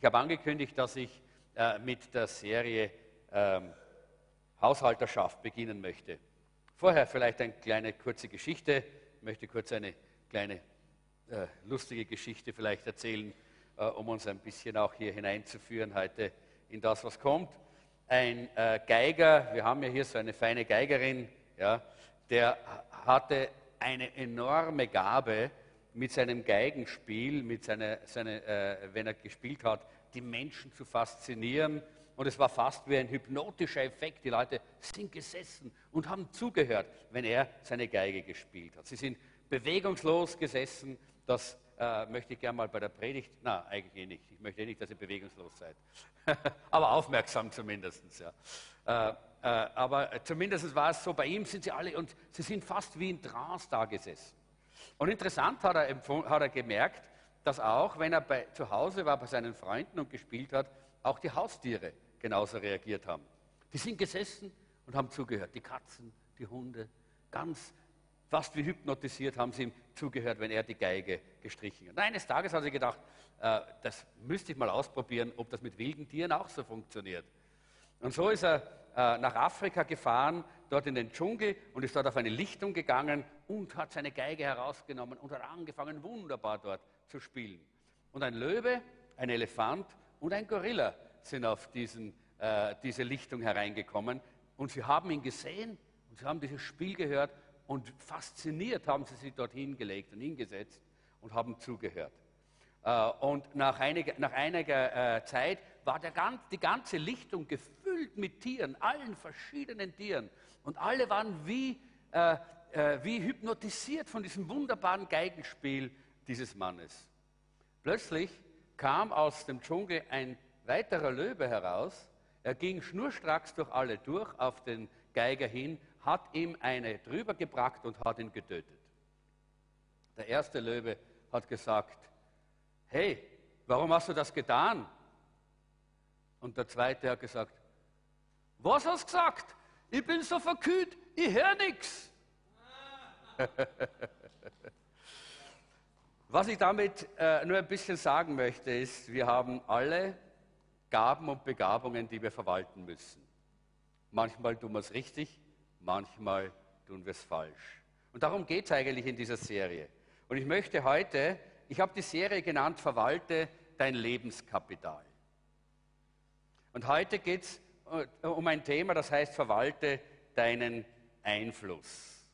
Ich habe angekündigt, dass ich äh, mit der Serie ähm, Haushalterschaft beginnen möchte. Vorher vielleicht eine kleine kurze Geschichte. Ich möchte kurz eine kleine äh, lustige Geschichte vielleicht erzählen, äh, um uns ein bisschen auch hier hineinzuführen heute in das, was kommt. Ein Geiger, wir haben ja hier so eine feine Geigerin, ja, der hatte eine enorme Gabe mit seinem Geigenspiel, mit seiner, seine, äh, wenn er gespielt hat, die Menschen zu faszinieren. Und es war fast wie ein hypnotischer Effekt. Die Leute sind gesessen und haben zugehört, wenn er seine Geige gespielt hat. Sie sind bewegungslos gesessen. Das äh, möchte ich gerne mal bei der Predigt. Na, eigentlich eh nicht. Ich möchte eh nicht, dass ihr bewegungslos seid. Aber aufmerksam zumindest. Ja. Äh, äh, aber zumindest war es so, bei ihm sind sie alle und sie sind fast wie in Trance da gesessen. Und interessant hat er, hat er gemerkt, dass auch, wenn er bei, zu Hause war bei seinen Freunden und gespielt hat, auch die Haustiere genauso reagiert haben. Die sind gesessen und haben zugehört. Die Katzen, die Hunde, ganz fast wie hypnotisiert haben sie ihm zugehört, wenn er die Geige gestrichen hat. Und eines Tages hat er gedacht, äh, das müsste ich mal ausprobieren, ob das mit wilden Tieren auch so funktioniert. Und so ist er äh, nach Afrika gefahren, dort in den Dschungel und ist dort auf eine Lichtung gegangen und hat seine Geige herausgenommen und hat angefangen, wunderbar dort zu spielen. Und ein Löwe, ein Elefant und ein Gorilla sind auf diesen, äh, diese Lichtung hereingekommen und sie haben ihn gesehen und sie haben dieses Spiel gehört und fasziniert haben sie sich dort hingelegt und hingesetzt und haben zugehört. Äh, und nach einiger, nach einiger äh, Zeit war der, die ganze Lichtung gefüllt mit Tieren, allen verschiedenen Tieren. Und alle waren wie, äh, äh, wie hypnotisiert von diesem wunderbaren Geigenspiel dieses Mannes. Plötzlich kam aus dem Dschungel ein weiterer Löwe heraus. Er ging schnurstracks durch alle durch auf den Geiger hin, hat ihm eine drüber gebracht und hat ihn getötet. Der erste Löwe hat gesagt, hey, warum hast du das getan? Und der zweite hat gesagt, was hast du gesagt? Ich bin so verkühlt, ich höre nichts. Was ich damit äh, nur ein bisschen sagen möchte, ist, wir haben alle Gaben und Begabungen, die wir verwalten müssen. Manchmal tun wir es richtig, manchmal tun wir es falsch. Und darum geht es eigentlich in dieser Serie. Und ich möchte heute, ich habe die Serie genannt, Verwalte dein Lebenskapital. Und heute geht es äh, um ein Thema, das heißt, verwalte deinen Einfluss.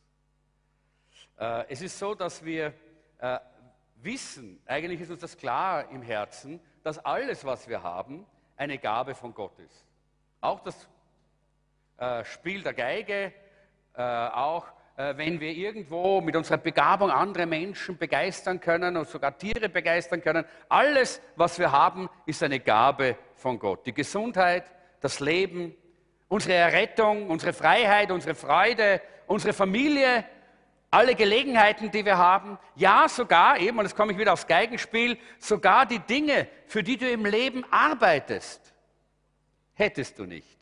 Äh, es ist so, dass wir äh, wissen, eigentlich ist uns das klar im Herzen, dass alles, was wir haben, eine Gabe von Gott ist. Auch das äh, Spiel der Geige, auch wenn wir irgendwo mit unserer Begabung andere Menschen begeistern können und sogar Tiere begeistern können. Alles, was wir haben, ist eine Gabe von Gott. Die Gesundheit, das Leben, unsere Errettung, unsere Freiheit, unsere Freude, unsere Familie, alle Gelegenheiten, die wir haben, ja sogar, eben, und jetzt komme ich wieder aufs Geigenspiel, sogar die Dinge, für die du im Leben arbeitest, hättest du nicht,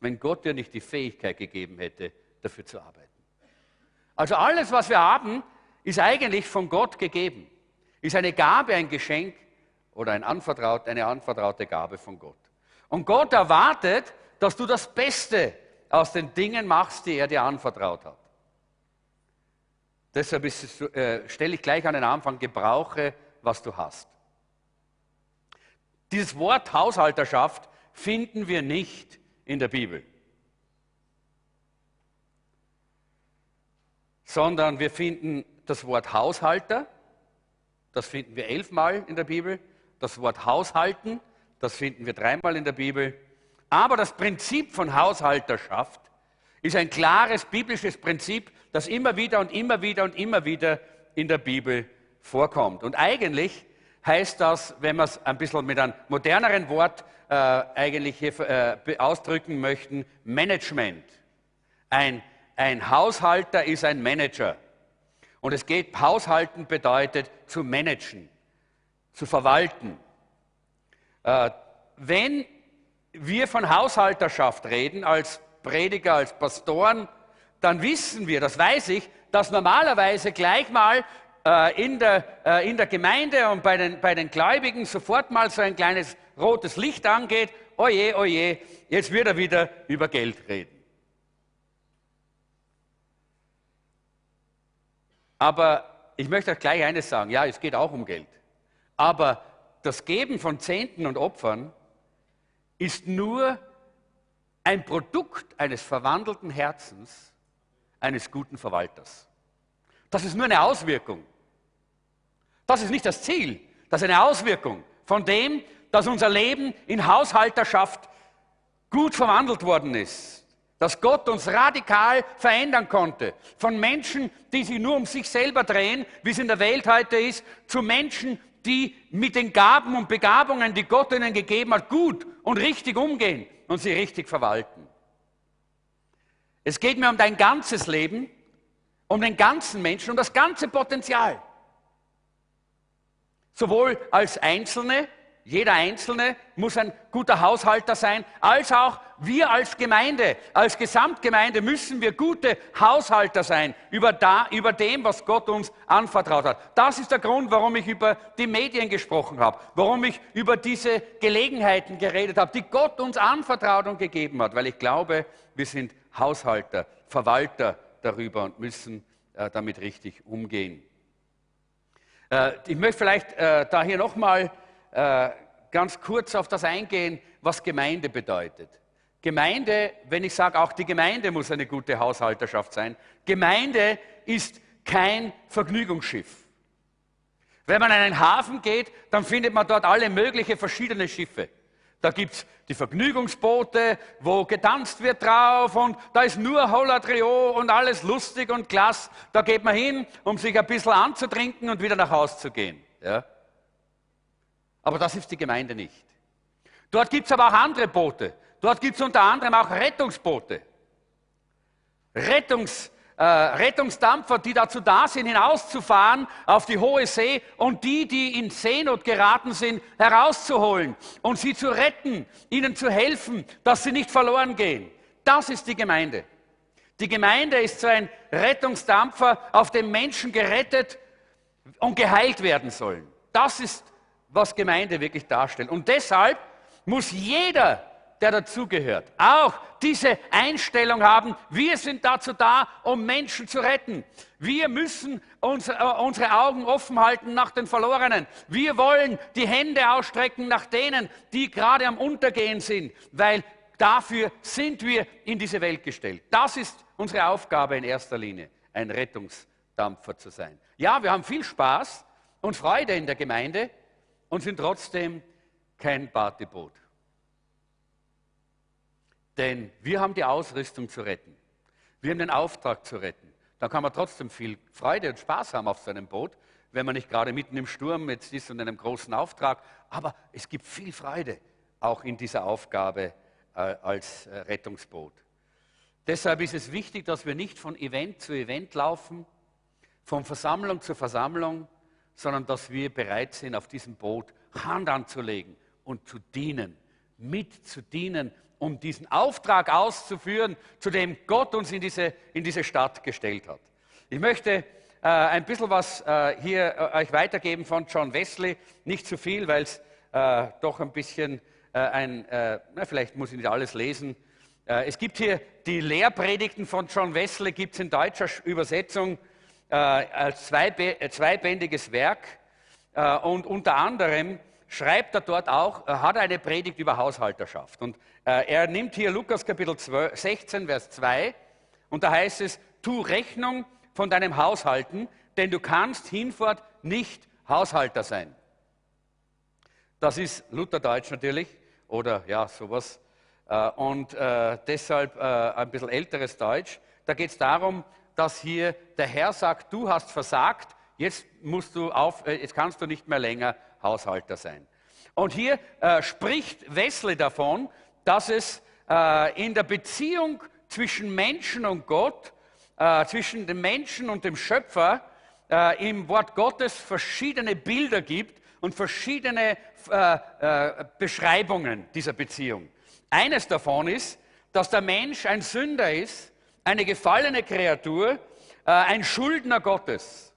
wenn Gott dir nicht die Fähigkeit gegeben hätte, dafür zu arbeiten. Also alles, was wir haben, ist eigentlich von Gott gegeben, ist eine Gabe, ein Geschenk oder ein anvertraut, eine anvertraute Gabe von Gott. Und Gott erwartet, dass du das Beste aus den Dingen machst, die er dir anvertraut hat. Deshalb äh, stelle ich gleich an den Anfang, gebrauche, was du hast. Dieses Wort Haushalterschaft finden wir nicht in der Bibel, sondern wir finden das Wort Haushalter, das finden wir elfmal in der Bibel, das Wort Haushalten, das finden wir dreimal in der Bibel, aber das Prinzip von Haushalterschaft ist ein klares biblisches Prinzip, das immer wieder und immer wieder und immer wieder in der Bibel vorkommt. Und eigentlich heißt das, wenn wir es ein bisschen mit einem moderneren Wort äh, eigentlich hier äh, ausdrücken möchten, Management. Ein, ein Haushalter ist ein Manager. Und es geht, Haushalten bedeutet zu managen, zu verwalten. Äh, wenn wir von Haushalterschaft reden, als Prediger, als Pastoren, dann wissen wir, das weiß ich, dass normalerweise gleich mal äh, in, der, äh, in der Gemeinde und bei den, bei den Gläubigen sofort mal so ein kleines rotes Licht angeht, oje, oje, jetzt wird er wieder über Geld reden. Aber ich möchte euch gleich eines sagen, ja, es geht auch um Geld. Aber das Geben von Zehnten und Opfern ist nur ein Produkt eines verwandelten Herzens eines guten Verwalters. Das ist nur eine Auswirkung. Das ist nicht das Ziel, das ist eine Auswirkung von dem, dass unser Leben in Haushalterschaft gut verwandelt worden ist. Dass Gott uns radikal verändern konnte. Von Menschen, die sich nur um sich selber drehen, wie es in der Welt heute ist, zu Menschen, die mit den Gaben und Begabungen, die Gott ihnen gegeben hat, gut und richtig umgehen und sie richtig verwalten. Es geht mir um dein ganzes Leben, um den ganzen Menschen, um das ganze Potenzial. Sowohl als Einzelne, jeder Einzelne muss ein guter Haushalter sein, als auch wir als Gemeinde, als Gesamtgemeinde müssen wir gute Haushalter sein über, da, über dem, was Gott uns anvertraut hat. Das ist der Grund, warum ich über die Medien gesprochen habe, warum ich über diese Gelegenheiten geredet habe, die Gott uns anvertraut und gegeben hat, weil ich glaube, wir sind Haushalter, Verwalter darüber und müssen äh, damit richtig umgehen. Äh, ich möchte vielleicht äh, da hier nochmal äh, ganz kurz auf das eingehen, was Gemeinde bedeutet. Gemeinde, wenn ich sage, auch die Gemeinde muss eine gute Haushalterschaft sein. Gemeinde ist kein Vergnügungsschiff. Wenn man in einen Hafen geht, dann findet man dort alle möglichen verschiedene Schiffe. Da gibt es die Vergnügungsboote, wo getanzt wird drauf und da ist nur Holadrio und alles lustig und klasse. Da geht man hin, um sich ein bisschen anzutrinken und wieder nach Hause zu gehen. Ja? Aber das ist die Gemeinde nicht. Dort gibt es aber auch andere Boote. Dort gibt es unter anderem auch Rettungsboote. Rettungs, äh, Rettungsdampfer, die dazu da sind, hinauszufahren auf die hohe See und die, die in Seenot geraten sind, herauszuholen und sie zu retten, ihnen zu helfen, dass sie nicht verloren gehen. Das ist die Gemeinde. Die Gemeinde ist so ein Rettungsdampfer, auf dem Menschen gerettet und geheilt werden sollen. Das ist was Gemeinde wirklich darstellt. Und deshalb muss jeder, der dazugehört, auch diese Einstellung haben, wir sind dazu da, um Menschen zu retten. Wir müssen unsere, äh, unsere Augen offen halten nach den Verlorenen. Wir wollen die Hände ausstrecken nach denen, die gerade am Untergehen sind, weil dafür sind wir in diese Welt gestellt. Das ist unsere Aufgabe in erster Linie, ein Rettungsdampfer zu sein. Ja, wir haben viel Spaß und Freude in der Gemeinde, und sind trotzdem kein Partyboot. Denn wir haben die Ausrüstung zu retten. Wir haben den Auftrag zu retten. Da kann man trotzdem viel Freude und Spaß haben auf so einem Boot, wenn man nicht gerade mitten im Sturm jetzt ist und einem großen Auftrag. Aber es gibt viel Freude auch in dieser Aufgabe äh, als äh, Rettungsboot. Deshalb ist es wichtig, dass wir nicht von Event zu Event laufen, von Versammlung zu Versammlung, sondern dass wir bereit sind, auf diesem Boot Hand anzulegen und zu dienen, mit zu dienen, um diesen Auftrag auszuführen, zu dem Gott uns in diese, in diese Stadt gestellt hat. Ich möchte äh, ein bisschen was äh, hier äh, euch weitergeben von John Wesley, nicht zu viel, weil es äh, doch ein bisschen äh, ein, äh, na, vielleicht muss ich nicht alles lesen. es gibt hier die Lehrpredigten von John Wesley, gibt es in deutscher Übersetzung als zweibändiges Werk und unter anderem schreibt er dort auch, er hat eine Predigt über Haushalterschaft. Und äh, er nimmt hier Lukas Kapitel 12, 16, Vers 2 und da heißt es, tu Rechnung von deinem Haushalten, denn du kannst hinfort nicht Haushalter sein. Das ist Lutherdeutsch natürlich oder ja, sowas. Und deshalb ein bisschen älteres Deutsch. Da geht es darum, dass hier der Herr sagt, du hast versagt, jetzt, musst du auf, äh, jetzt kannst du nicht mehr länger Haushalter sein. Und hier äh, spricht Wesley davon, dass es äh, in der Beziehung zwischen Menschen und Gott, äh, zwischen dem Menschen und dem Schöpfer, äh, im Wort Gottes verschiedene Bilder gibt und verschiedene äh, Beschreibungen dieser Beziehung. Eines davon ist, dass der Mensch ein Sünder ist eine gefallene Kreatur, äh, ein Schuldner Gottes.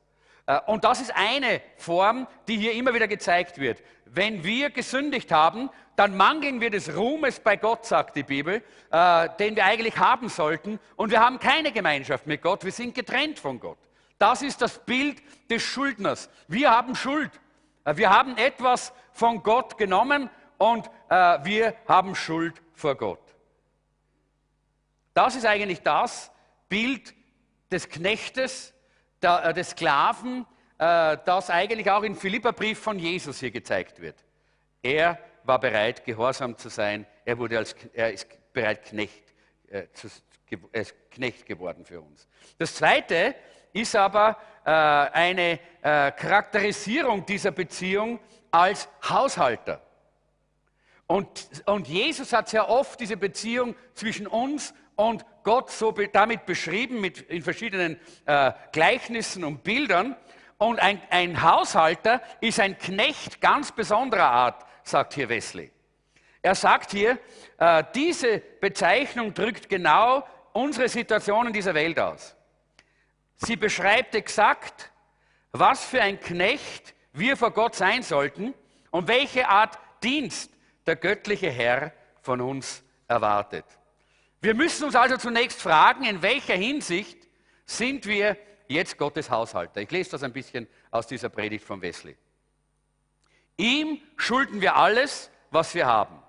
Äh, und das ist eine Form, die hier immer wieder gezeigt wird. Wenn wir gesündigt haben, dann mangeln wir des Ruhmes bei Gott, sagt die Bibel, äh, den wir eigentlich haben sollten. Und wir haben keine Gemeinschaft mit Gott, wir sind getrennt von Gott. Das ist das Bild des Schuldners. Wir haben Schuld. Äh, wir haben etwas von Gott genommen und wir haben Schuld vor Gott. Das ist eigentlich das Bild des Knechtes, des Sklaven, äh, das eigentlich auch im Philipperbrief von Jesus hier gezeigt wird. Er war bereit, gehorsam zu sein. Er, wurde als, er ist bereit, Knecht, äh, zu, ist Knecht geworden für uns. Das Zweite ist aber äh, eine äh, Charakterisierung dieser Beziehung als Haushalter. Und, und Jesus hat sehr oft diese Beziehung zwischen uns und Gott so damit beschrieben, mit, in verschiedenen äh, Gleichnissen und Bildern. Und ein, ein Haushalter ist ein Knecht ganz besonderer Art, sagt hier Wesley. Er sagt hier, äh, diese Bezeichnung drückt genau unsere Situation in dieser Welt aus. Sie beschreibt exakt, was für ein Knecht wir vor Gott sein sollten und welche Art Dienst der göttliche Herr von uns erwartet. Wir müssen uns also zunächst fragen, in welcher Hinsicht sind wir jetzt Gottes Haushalter. Ich lese das ein bisschen aus dieser Predigt von Wesley. Ihm schulden wir alles, was wir haben.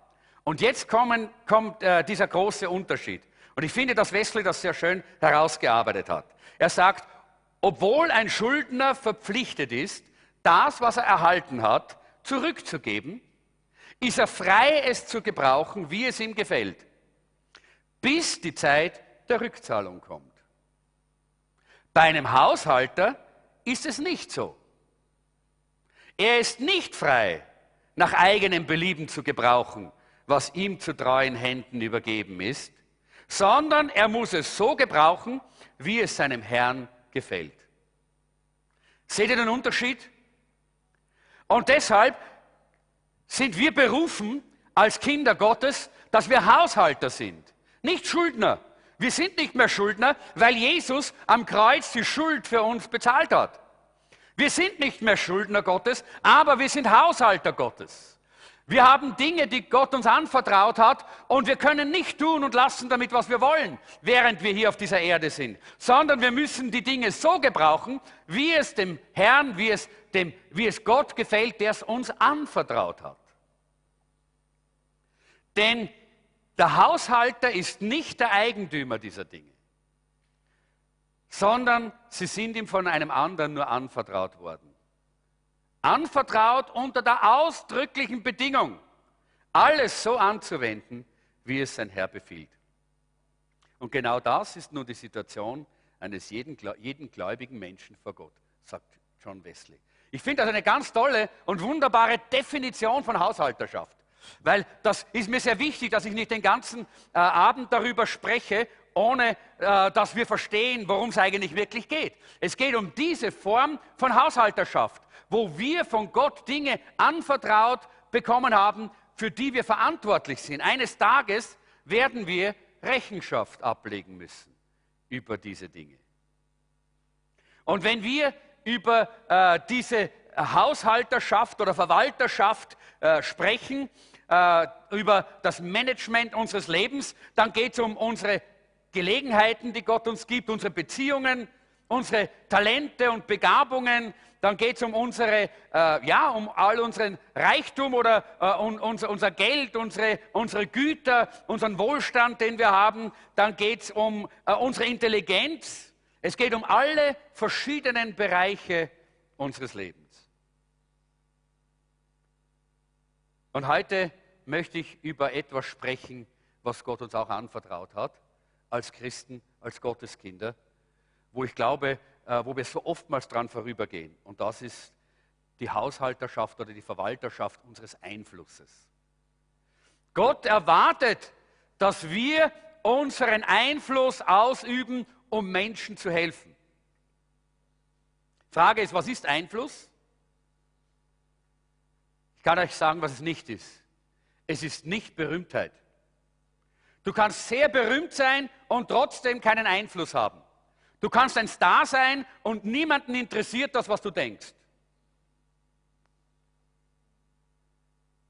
Und jetzt kommen, kommt äh, dieser große Unterschied. Und ich finde, dass Wesley das sehr schön herausgearbeitet hat. Er sagt, obwohl ein Schuldner verpflichtet ist, das, was er erhalten hat, zurückzugeben, ist er frei, es zu gebrauchen, wie es ihm gefällt, bis die Zeit der Rückzahlung kommt. Bei einem Haushalter ist es nicht so. Er ist nicht frei, nach eigenem Belieben zu gebrauchen, was ihm zu treuen Händen übergeben ist, sondern er muss es so gebrauchen, wie es seinem Herrn gefällt. Seht ihr den Unterschied? Und deshalb sind wir berufen als Kinder Gottes, dass wir Haushalter sind, nicht Schuldner. Wir sind nicht mehr Schuldner, weil Jesus am Kreuz die Schuld für uns bezahlt hat. Wir sind nicht mehr Schuldner Gottes, aber wir sind Haushalter Gottes. Wir haben Dinge, die Gott uns anvertraut hat und wir können nicht tun und lassen damit, was wir wollen, während wir hier auf dieser Erde sind, sondern wir müssen die Dinge so gebrauchen, wie es dem Herrn, wie es, dem, wie es Gott gefällt, der es uns anvertraut hat. Denn der Haushalter ist nicht der Eigentümer dieser Dinge sondern sie sind ihm von einem anderen nur anvertraut worden. Anvertraut unter der ausdrücklichen Bedingung, alles so anzuwenden, wie es sein Herr befiehlt. Und genau das ist nun die Situation eines jeden, jeden gläubigen Menschen vor Gott, sagt John Wesley. Ich finde das eine ganz tolle und wunderbare Definition von Haushalterschaft. Weil das ist mir sehr wichtig, dass ich nicht den ganzen äh, Abend darüber spreche ohne äh, dass wir verstehen, worum es eigentlich wirklich geht. Es geht um diese Form von Haushalterschaft, wo wir von Gott Dinge anvertraut bekommen haben, für die wir verantwortlich sind. Eines Tages werden wir Rechenschaft ablegen müssen über diese Dinge. Und wenn wir über äh, diese Haushalterschaft oder Verwalterschaft äh, sprechen, äh, über das Management unseres Lebens, dann geht es um unsere Gelegenheiten, die Gott uns gibt, unsere Beziehungen, unsere Talente und Begabungen. Dann geht es um äh, ja, um all unseren Reichtum oder äh, um, unser, unser, Geld, unsere, unsere Güter, unseren Wohlstand, den wir haben. Dann geht es um äh, unsere Intelligenz. Es geht um alle verschiedenen Bereiche unseres Lebens. Und heute möchte ich über etwas sprechen, was Gott uns auch anvertraut hat als Christen, als Gotteskinder, wo ich glaube, äh, wo wir so oftmals dran vorübergehen. Und das ist die Haushalterschaft oder die Verwalterschaft unseres Einflusses. Gott erwartet, dass wir unseren Einfluss ausüben, um Menschen zu helfen. Frage ist, was ist Einfluss? Ich kann euch sagen, was es nicht ist. Es ist nicht Berühmtheit. Du kannst sehr berühmt sein und trotzdem keinen Einfluss haben. Du kannst ein Star sein und niemanden interessiert das, was du denkst.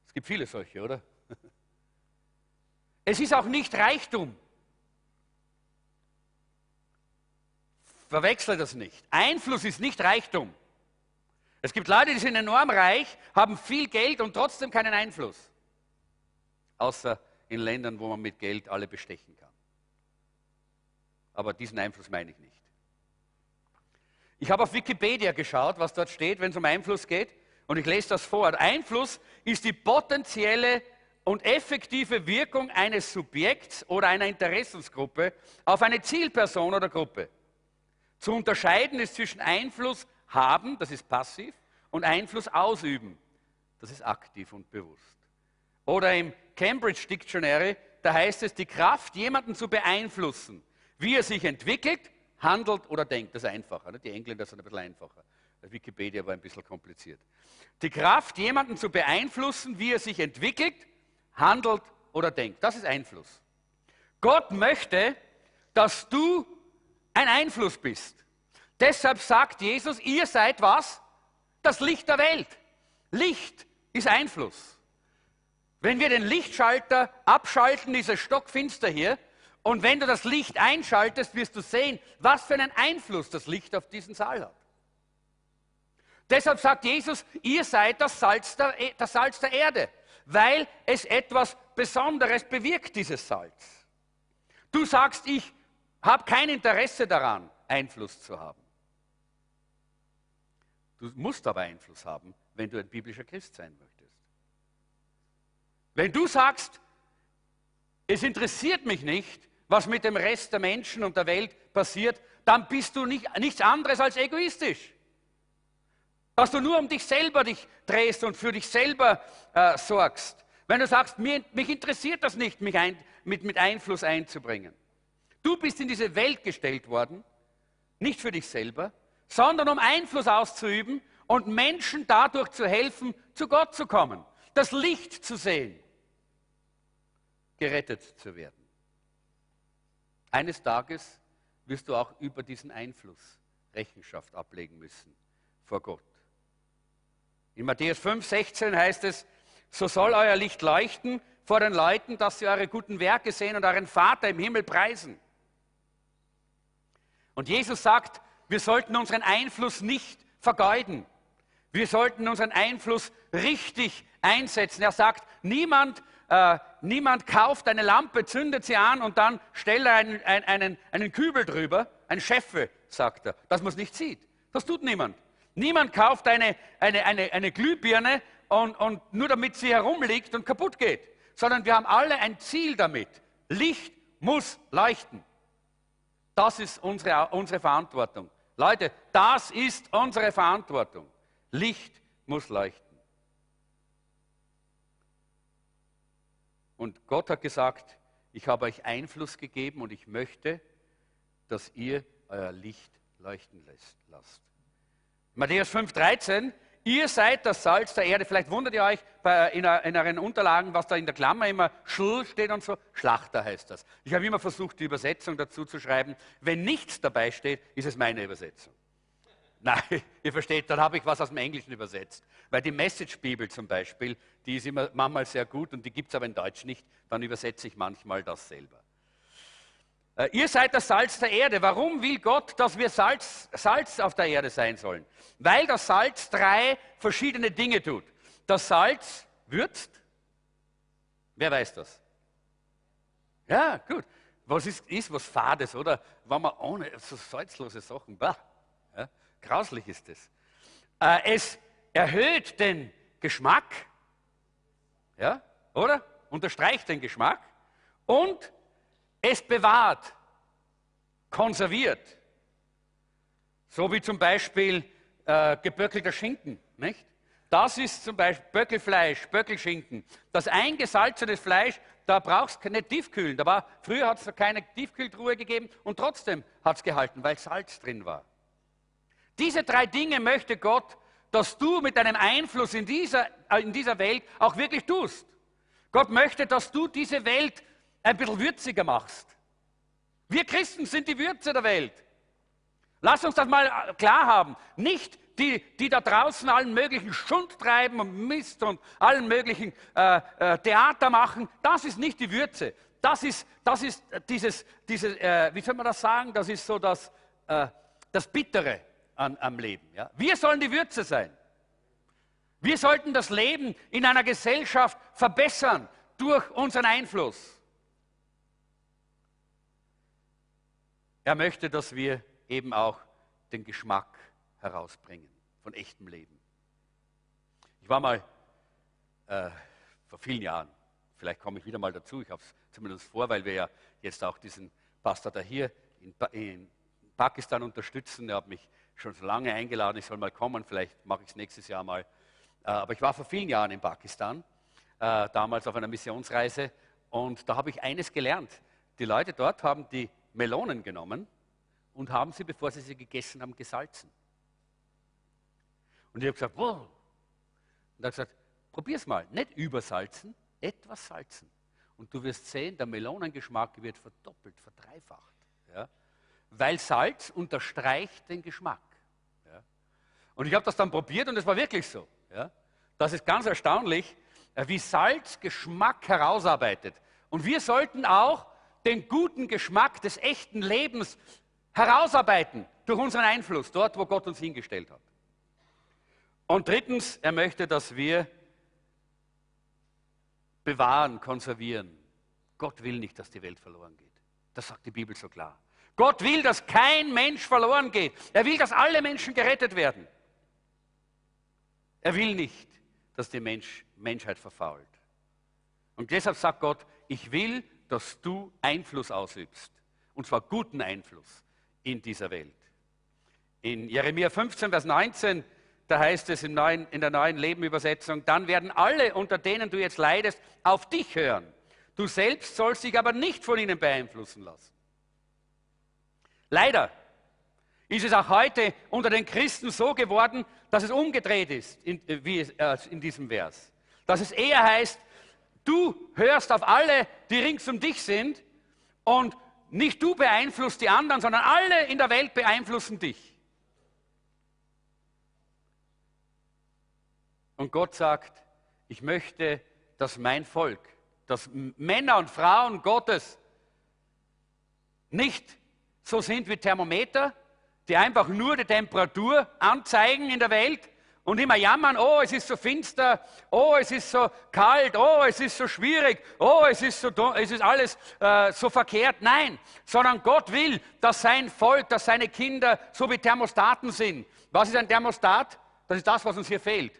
Es gibt viele solche, oder? Es ist auch nicht Reichtum. Verwechsle das nicht. Einfluss ist nicht Reichtum. Es gibt Leute, die sind enorm reich, haben viel Geld und trotzdem keinen Einfluss. Außer in Ländern, wo man mit Geld alle bestechen kann. Aber diesen Einfluss meine ich nicht. Ich habe auf Wikipedia geschaut, was dort steht, wenn es um Einfluss geht. Und ich lese das vor. Einfluss ist die potenzielle und effektive Wirkung eines Subjekts oder einer Interessensgruppe auf eine Zielperson oder Gruppe. Zu unterscheiden ist zwischen Einfluss haben, das ist passiv, und Einfluss ausüben, das ist aktiv und bewusst. Oder im Cambridge Dictionary, da heißt es, die Kraft, jemanden zu beeinflussen, wie er sich entwickelt, handelt oder denkt. Das ist einfacher. Ne? Die Engländer sind ein bisschen einfacher. Wikipedia war ein bisschen kompliziert. Die Kraft, jemanden zu beeinflussen, wie er sich entwickelt, handelt oder denkt. Das ist Einfluss. Gott möchte, dass du ein Einfluss bist. Deshalb sagt Jesus, ihr seid was? Das Licht der Welt. Licht ist Einfluss. Wenn wir den Lichtschalter abschalten, ist es stockfinster hier. Und wenn du das Licht einschaltest, wirst du sehen, was für einen Einfluss das Licht auf diesen Saal hat. Deshalb sagt Jesus, ihr seid das Salz der, das Salz der Erde, weil es etwas Besonderes bewirkt, dieses Salz. Du sagst, ich habe kein Interesse daran, Einfluss zu haben. Du musst aber Einfluss haben, wenn du ein biblischer Christ sein möchtest. Wenn du sagst, es interessiert mich nicht, was mit dem Rest der Menschen und der Welt passiert, dann bist du nicht, nichts anderes als egoistisch. Dass du nur um dich selber dich drehst und für dich selber äh, sorgst. Wenn du sagst, mir, mich interessiert das nicht, mich ein, mit, mit Einfluss einzubringen. Du bist in diese Welt gestellt worden, nicht für dich selber, sondern um Einfluss auszuüben und Menschen dadurch zu helfen, zu Gott zu kommen, das Licht zu sehen, gerettet zu werden. Eines Tages wirst du auch über diesen Einfluss Rechenschaft ablegen müssen vor Gott. In Matthäus 5, 16 heißt es, so soll euer Licht leuchten vor den Leuten, dass sie eure guten Werke sehen und euren Vater im Himmel preisen. Und Jesus sagt, wir sollten unseren Einfluss nicht vergeuden. Wir sollten unseren Einfluss richtig einsetzen. Er sagt, niemand äh, niemand kauft eine Lampe, zündet sie an und dann stellt er einen, einen, einen Kübel drüber, ein Scheffe, sagt er, dass man es nicht sieht. Das tut niemand. Niemand kauft eine, eine, eine, eine Glühbirne und, und nur damit sie herumliegt und kaputt geht, sondern wir haben alle ein Ziel damit. Licht muss leuchten. Das ist unsere, unsere Verantwortung. Leute, das ist unsere Verantwortung. Licht muss leuchten. Und Gott hat gesagt, ich habe euch Einfluss gegeben und ich möchte, dass ihr euer Licht leuchten lasst. Matthäus 5,13, ihr seid das Salz der Erde. Vielleicht wundert ihr euch bei, in, in, euren Unterlagen, was da in der Klammer immer Schl steht und so. Schlachter heißt das. Ich habe immer versucht, die Übersetzung dazu zu schreiben. Wenn nichts dabei steht, ist es meine Übersetzung. Nein, ihr versteht, dann habe ich was aus dem Englischen übersetzt. Weil die Message-Bibel zum Beispiel, die ist immer manchmal sehr gut und die gibt es aber in Deutsch nicht, dann übersetze ich manchmal das selber. Äh, ihr seid das Salz der Erde. Warum will Gott, dass wir Salz, Salz auf der Erde sein sollen? Weil das Salz drei verschiedene Dinge tut. Das Salz würzt. Wer weiß das? Ja, gut. Was ist, ist was Fades, oder? Wenn man ohne so salzlose Sachen, bah, ja, Grauslich ist es. Äh, es erhöht den Geschmack, ja, oder? Unterstreicht den Geschmack und es bewahrt, konserviert. So wie zum Beispiel äh, geböckelter Schinken, nicht? Das ist zum Beispiel Böckelfleisch, Böckelschinken. Das eingesalzene Fleisch, da brauchst du nicht tiefkühlen. Da war, früher hat es keine Tiefkühltruhe gegeben und trotzdem hat es gehalten, weil Salz drin war. Diese drei Dinge möchte Gott, dass du mit deinem Einfluss in dieser, äh, in dieser Welt auch wirklich tust. Gott möchte, dass du diese Welt ein bisschen würziger machst. Wir Christen sind die Würze der Welt. Lass uns das mal äh, klar haben. Nicht die, die da draußen allen möglichen Schund treiben und Mist und allen möglichen äh, äh, Theater machen. Das ist nicht die Würze. Das ist, das ist dieses, dieses äh, wie soll man das sagen? Das ist so das, äh, das Bittere an, am Leben. Ja? Wir sollen die Würze sein. Wir sollten das Leben in einer Gesellschaft verbessern durch unseren Einfluss. Er möchte, dass wir eben auch den Geschmack herausbringen von echtem Leben. Ich war mal äh, vor vielen Jahren, vielleicht komme ich wieder mal dazu, ich habe es zumindest vor, weil wir ja jetzt auch diesen Pastor da hier in, in Pakistan unterstützen. Er hat mich schon so lange eingeladen, ich soll mal kommen, vielleicht mache ich es nächstes Jahr mal. Äh, aber ich war vor vielen Jahren in Pakistan, äh, damals auf einer Missionsreise, und da habe ich eines gelernt. Die Leute dort haben die Melonen genommen und haben sie, bevor sie sie gegessen haben, gesalzen. Und ich habe gesagt, wow. Und er hat gesagt, probier's mal, nicht übersalzen, etwas salzen. Und du wirst sehen, der Melonengeschmack wird verdoppelt, verdreifacht. Ja? Weil Salz unterstreicht den Geschmack. Ja? Und ich habe das dann probiert und es war wirklich so. Ja? Das ist ganz erstaunlich, wie Salz Geschmack herausarbeitet. Und wir sollten auch den guten Geschmack des echten Lebens herausarbeiten durch unseren Einfluss, dort, wo Gott uns hingestellt hat. Und drittens, er möchte, dass wir bewahren, konservieren. Gott will nicht, dass die Welt verloren geht. Das sagt die Bibel so klar. Gott will, dass kein Mensch verloren geht. Er will, dass alle Menschen gerettet werden. Er will nicht, dass die Mensch, Menschheit verfault. Und deshalb sagt Gott, ich will, dass du Einfluss ausübst. Und zwar guten Einfluss in dieser Welt. In Jeremia 15, Vers 19, da heißt es in, neuen, in der neuen Lebenübersetzung, dann werden alle, unter denen du jetzt leidest, auf dich hören. Du selbst sollst dich aber nicht von ihnen beeinflussen lassen. Leider ist es auch heute unter den Christen so geworden, dass es umgedreht ist, in, wie es, äh, in diesem Vers. Dass es eher heißt, du hörst auf alle, die rings um dich sind und nicht du beeinflusst die anderen, sondern alle in der Welt beeinflussen dich. Und Gott sagt, ich möchte, dass mein Volk, dass Männer und Frauen Gottes nicht so sind wie Thermometer, die einfach nur die Temperatur anzeigen in der Welt, und immer jammern, oh, es ist so finster, oh, es ist so kalt, oh, es ist so schwierig, oh, es ist, so, es ist alles äh, so verkehrt. Nein, sondern Gott will, dass sein Volk, dass seine Kinder so wie Thermostaten sind. Was ist ein Thermostat? Das ist das, was uns hier fehlt.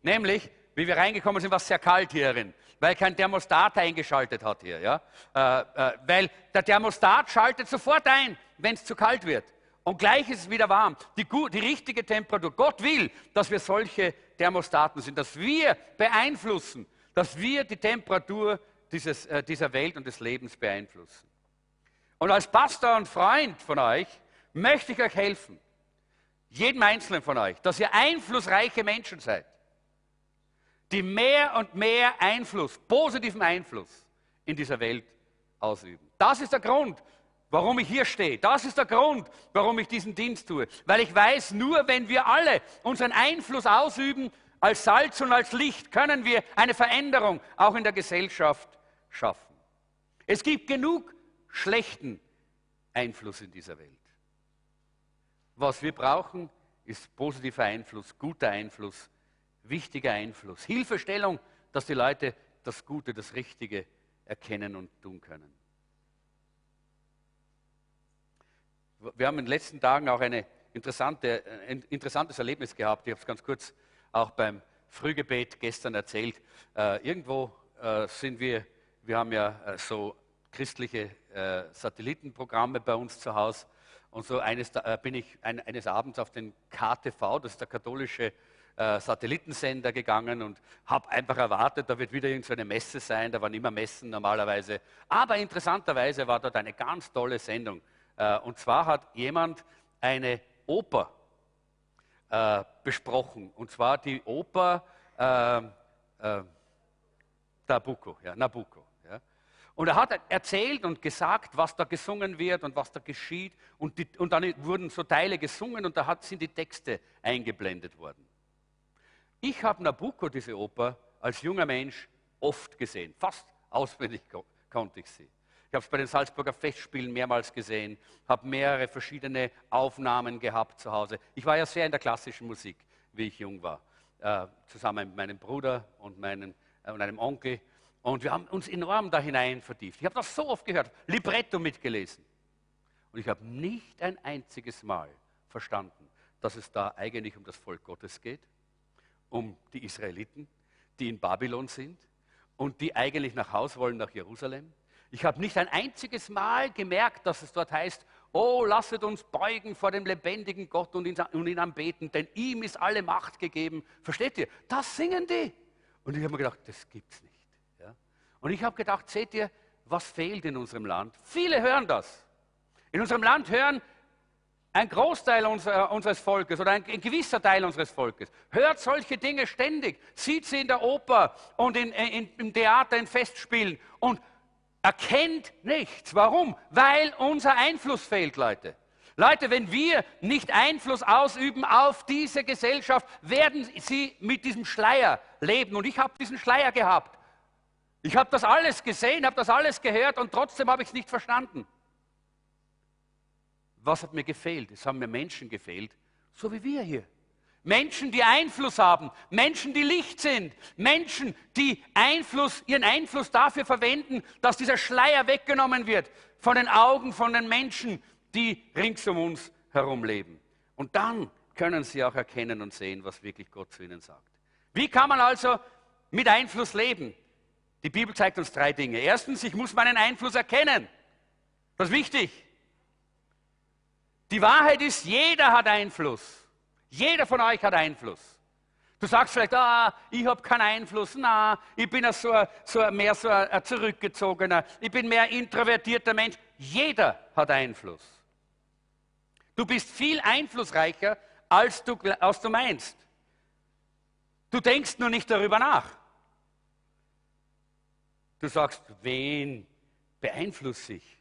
Nämlich, wie wir reingekommen sind, war es sehr kalt hierin, weil kein Thermostat eingeschaltet hat hier. Ja? Äh, äh, weil der Thermostat schaltet sofort ein, wenn es zu kalt wird. Und gleich ist es wieder warm. Die, die, richtige Temperatur. Gott will, dass wir solche Thermostaten sind, dass wir beeinflussen, dass wir die Temperatur dieses, äh, dieser Welt und des Lebens beeinflussen. Und als Pastor und Freund von euch möchte ich euch helfen, jedem Einzelnen von euch, dass ihr einflussreiche Menschen seid, die mehr und mehr Einfluss, positiven Einfluss in dieser Welt ausüben. Das ist der Grund, warum ich hier stehe. Das ist der Grund, warum ich diesen Dienst tue. Weil ich weiß, nur wenn wir alle unseren Einfluss ausüben, als Salz und als Licht, können wir eine Veränderung auch in der Gesellschaft schaffen. Es gibt genug schlechten Einfluss in dieser Welt. Was wir brauchen, ist positiver Einfluss, guter Einfluss, wichtiger Einfluss, Hilfestellung, dass die Leute das Gute, das Richtige erkennen und tun können. Wir haben in den letzten Tagen auch eine interessante, ein interessantes Erlebnis gehabt. Ich habe es ganz kurz auch beim Frühgebet gestern erzählt. Äh, irgendwo äh, sind wir, wir haben ja äh, so christliche äh, Satellitenprogramme bei uns zu Hause. Und so eines, äh, bin ich ein, eines Abends auf den KTV, das ist der katholische äh, Satellitensender, gegangen und habe einfach erwartet, da wird wieder irgendeine Messe sein. Da waren immer Messen normalerweise. Aber interessanterweise war dort eine ganz tolle Sendung äh, und zwar hat jemand eine Oper äh, besprochen. Und zwar die Oper äh, äh, Nabucco. Ja, Nabucco. Und er hat erzählt und gesagt, was da gesungen wird und was da geschieht. Und, die, und dann wurden so Teile gesungen und da hat, sind die Texte eingeblendet worden. Ich habe Nabucco, diese Oper, als junger Mensch oft gesehen. Fast auswendig konnte ich sie. Ich habe es bei den Salzburger Festspielen mehrmals gesehen, habe mehrere verschiedene Aufnahmen gehabt zu Hause. Ich war ja sehr in der klassischen Musik, wie ich jung war, äh, zusammen mit meinem Bruder und, meinen, äh, und einem Onkel. Und wir haben uns enorm da hinein vertieft. Ich habe das so oft gehört, Libretto mitgelesen. Und ich habe nicht ein einziges Mal verstanden, dass es da eigentlich um das Volk Gottes geht, um die Israeliten, die in Babylon sind und die eigentlich nach Haus wollen, nach Jerusalem. Ich habe nicht ein einziges Mal gemerkt, dass es dort heißt, oh, lasset uns beugen vor dem lebendigen Gott und ihn, und ihn anbeten, denn ihm ist alle Macht gegeben. Versteht ihr? Das singen die. Und ich habe mir gedacht, das gibt's nicht. Ja? Und ich habe gedacht, seht ihr, was fehlt in unserem Land? Viele hören das. In unserem Land hören ein Großteil unser, unseres Volkes oder ein, ein, gewisser Teil unseres Volkes hört solche Dinge ständig, sieht sie in der Oper und in, in, im Theater, in Festspielen und erkennt nichts. Warum? Weil unser Einfluss fehlt, Leute. Leute, wenn wir nicht Einfluss ausüben auf diese Gesellschaft, werden sie mit diesem Schleier leben. Und ich habe diesen Schleier gehabt. Ich habe das alles gesehen, habe das alles gehört und trotzdem habe ich es nicht verstanden. Was hat mir gefehlt? Es haben mir Menschen gefehlt, so wie wir hier. Menschen, die Einfluss haben, Menschen, die Licht sind, Menschen, die Einfluss, ihren Einfluss dafür verwenden, dass dieser Schleier weggenommen wird von den Augen von den Menschen, die rings um uns herum leben. Und dann können sie auch erkennen und sehen, was wirklich Gott zu ihnen sagt. Wie kann man also mit Einfluss leben? Die Bibel zeigt uns drei Dinge. Erstens, ich muss meinen Einfluss erkennen. Das ist wichtig. Die Wahrheit ist, jeder hat Einfluss. Jeder von euch hat Einfluss. Du sagst vielleicht, ah, ich habe keinen Einfluss. Na, ich bin so, so mehr so ein zurückgezogener, ich bin mehr introvertierter Mensch. Jeder hat Einfluss. Du bist viel einflussreicher, als du, als du meinst. Du denkst nur nicht darüber nach. Du sagst, wen beeinflusse ich?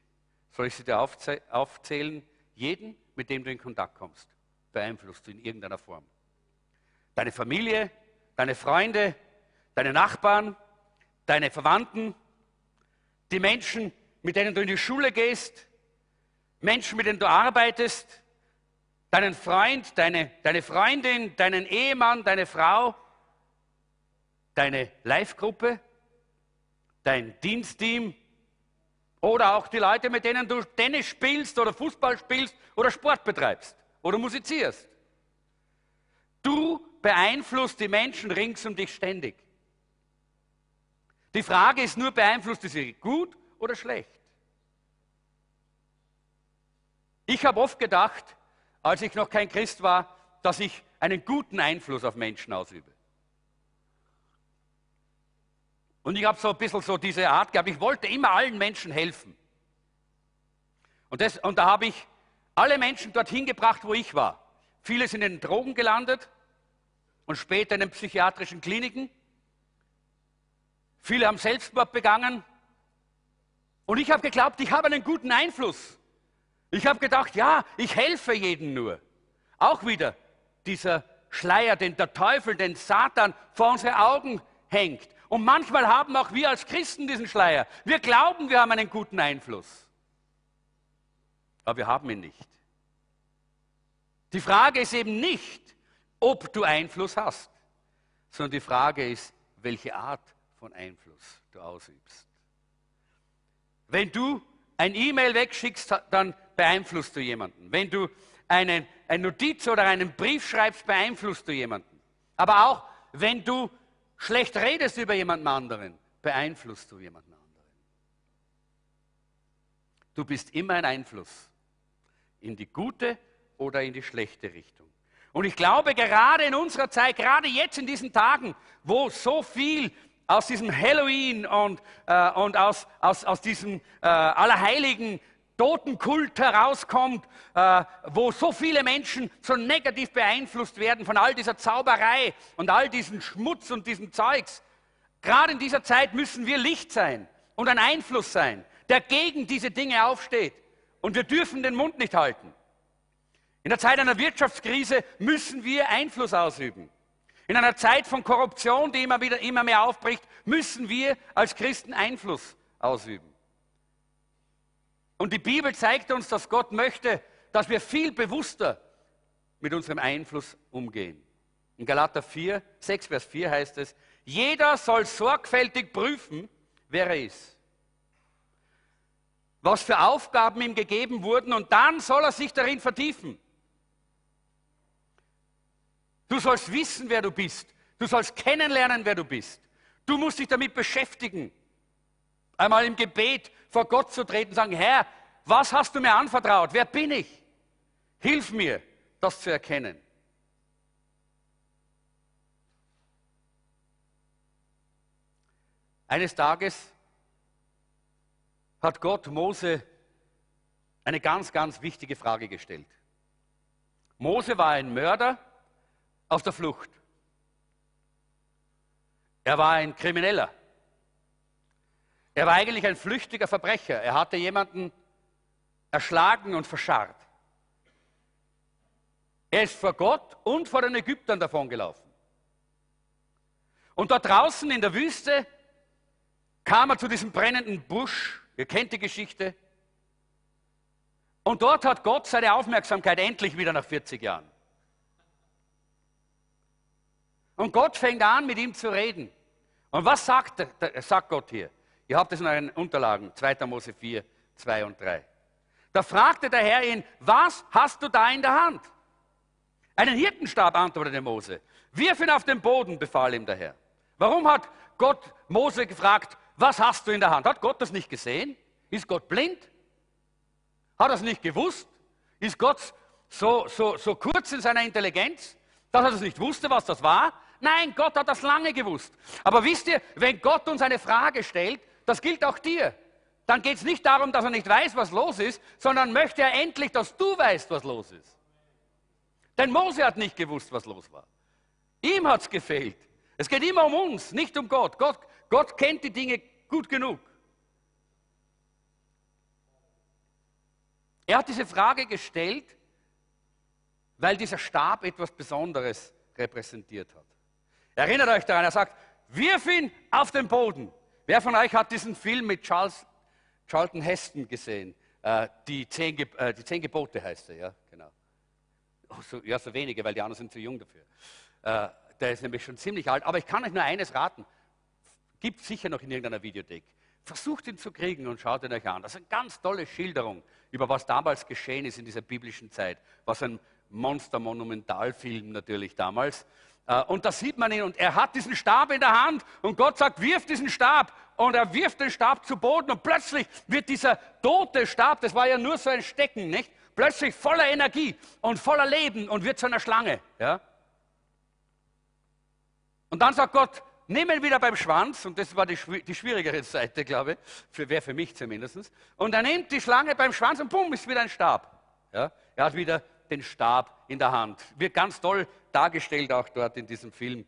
Soll ich sie dir aufzählen? Jeden, mit dem du in Kontakt kommst, beeinflusst in irgendeiner Form. Deine Familie, deine Freunde, deine Nachbarn, deine Verwandten, die Menschen, mit denen du in die Schule gehst, Menschen, mit denen du arbeitest, deinen Freund, deine, deine Freundin, deinen Ehemann, deine Frau, deine Live-Gruppe, dein Dienstteam, oder auch die Leute, mit denen du Tennis spielst oder Fußball spielst oder Sport betreibst oder musizierst. Du beeinflusst die Menschen rings um dich ständig. Die Frage ist nur, beeinflusst du sie gut oder schlecht? Ich habe oft gedacht, als ich noch kein Christ war, dass ich einen guten Einfluss auf Menschen ausübe. Und ich habe so ein bisschen so diese Art gehabt, ich wollte immer allen Menschen helfen. Und, das, und da habe ich alle Menschen dorthin gebracht, wo ich war. Viele sind in den Drogen gelandet und später in den psychiatrischen Kliniken. Viele haben Selbstmord begangen. Und ich habe geglaubt, ich habe einen guten Einfluss. Ich habe gedacht, ja, ich helfe jedem nur. Auch wieder dieser Schleier, den der Teufel, den Satan vor unsere Augen hängt. Und manchmal haben auch wir als Christen diesen Schleier. Wir glauben, wir haben einen guten Einfluss. Aber wir haben ihn nicht. Die Frage ist eben nicht, ob du Einfluss hast, sondern die Frage ist, welche Art von Einfluss du ausübst. Wenn du ein E-Mail wegschickst, dann beeinflusst du jemanden. Wenn du einen, eine Notiz oder einen Brief schreibst, beeinflusst du jemanden. Aber auch wenn du schlecht redest über jemanden anderen, beeinflusst du jemanden anderen. Du bist immer ein Einfluss in die gute oder in die schlechte Richtung. Und ich glaube, gerade in unserer Zeit, gerade jetzt in diesen Tagen, wo so viel aus diesem Halloween und, äh, und aus, aus, aus diesem äh, Allerheiligen Totenkult herauskommt, äh, wo so viele Menschen so negativ beeinflusst werden von all dieser Zauberei und all diesem Schmutz und diesem Zeugs. Gerade in dieser Zeit müssen wir Licht sein und ein Einfluss sein, der gegen diese Dinge aufsteht. Und wir dürfen den Mund nicht halten. In der Zeit einer Wirtschaftskrise müssen wir Einfluss ausüben. In einer Zeit von Korruption, die immer wieder immer mehr aufbricht, müssen wir als Christen Einfluss ausüben. Und die Bibel zeigt uns, dass Gott möchte, dass wir viel bewusster mit unserem Einfluss umgehen. In Galater 4, 6, Vers 4 heißt es, jeder soll sorgfältig prüfen, wer er ist. Was für Aufgaben ihm gegeben wurden und dann soll er sich darin vertiefen. Du sollst wissen, wer du bist. Du sollst kennenlernen, wer du bist. Du musst dich damit beschäftigen. Einmal im Gebet vor Gott zu treten und sagen, Herr, was hast du mir anvertraut? Wer bin ich? Hilf mir, das zu erkennen. Eines Tages hat Gott Mose eine ganz, ganz wichtige Frage gestellt. Mose war ein Mörder auf der Flucht. Er war ein Krimineller. Er war eigentlich ein flüchtiger Verbrecher. Er hatte jemanden erschlagen und verscharrt. Er ist vor Gott und vor den Ägyptern davongelaufen. Und dort draußen in der Wüste kam er zu diesem brennenden Busch. Ihr kennt die Geschichte. Und dort hat Gott seine Aufmerksamkeit endlich wieder nach 40 Jahren. Und Gott fängt an, mit ihm zu reden. Und was sagt, sagt Gott hier? Ihr habt es in euren Unterlagen, 2. Mose 4, 2 und 3. Da fragte der Herr ihn, was hast du da in der Hand? Einen Hirtenstab, antwortete Mose. Wirf ihn auf den Boden, befahl ihm der Herr. Warum hat Gott Mose gefragt, was hast du in der Hand? Hat Gott das nicht gesehen? Ist Gott blind? Hat er es nicht gewusst? Ist Gott so, so, so kurz in seiner Intelligenz, dass er das nicht wusste, was das war? Nein, Gott hat das lange gewusst. Aber wisst ihr, wenn Gott uns eine Frage stellt, das gilt auch dir, dann geht es nicht darum, dass er nicht weiß, was los ist, sondern möchte er endlich, dass du weißt, was los ist. Denn Mose hat nicht gewusst, was los war. Ihm hat es gefehlt. Es geht immer um uns, nicht um Gott. Gott. Gott kennt die Dinge gut genug. Er hat diese Frage gestellt, weil dieser Stab etwas Besonderes repräsentiert hat. Erinnert euch daran, er sagt, wirf ihn auf den Boden. Wer von euch hat diesen Film mit Charles, Charlton Heston gesehen? Äh, die, zehn, äh, die Zehn Gebote heißt er, ja, genau. Oh, so, ja, so wenige, weil die anderen sind zu jung dafür. Äh, der ist nämlich schon ziemlich alt. Aber ich kann euch nur eines raten. Gibt sicher noch in irgendeiner Videothek. Versucht ihn zu kriegen und schaut ihn euch an. Das ist eine ganz tolle Schilderung über was damals geschehen ist in dieser biblischen Zeit. Was ein Monster-Monumentalfilm natürlich damals. Äh, und da sieht man ihn und er hat diesen Stab in der Hand und Gott sagt, wirf diesen Stab. Und er wirft den Stab zu Boden und plötzlich wird dieser tote Stab, das war ja nur so ein Stecken, nicht? Plötzlich voller Energie und voller Leben und wird zu einer Schlange. Ja? Und dann sagt Gott, ihn wieder beim Schwanz, und das war die, die schwierigere Seite, glaube ich, für, wer für mich zumindest. Und er nimmt die Schlange beim Schwanz und bumm, ist wieder ein Stab. Ja? Er hat wieder den Stab in der Hand. Wird ganz toll dargestellt auch dort in diesem Film.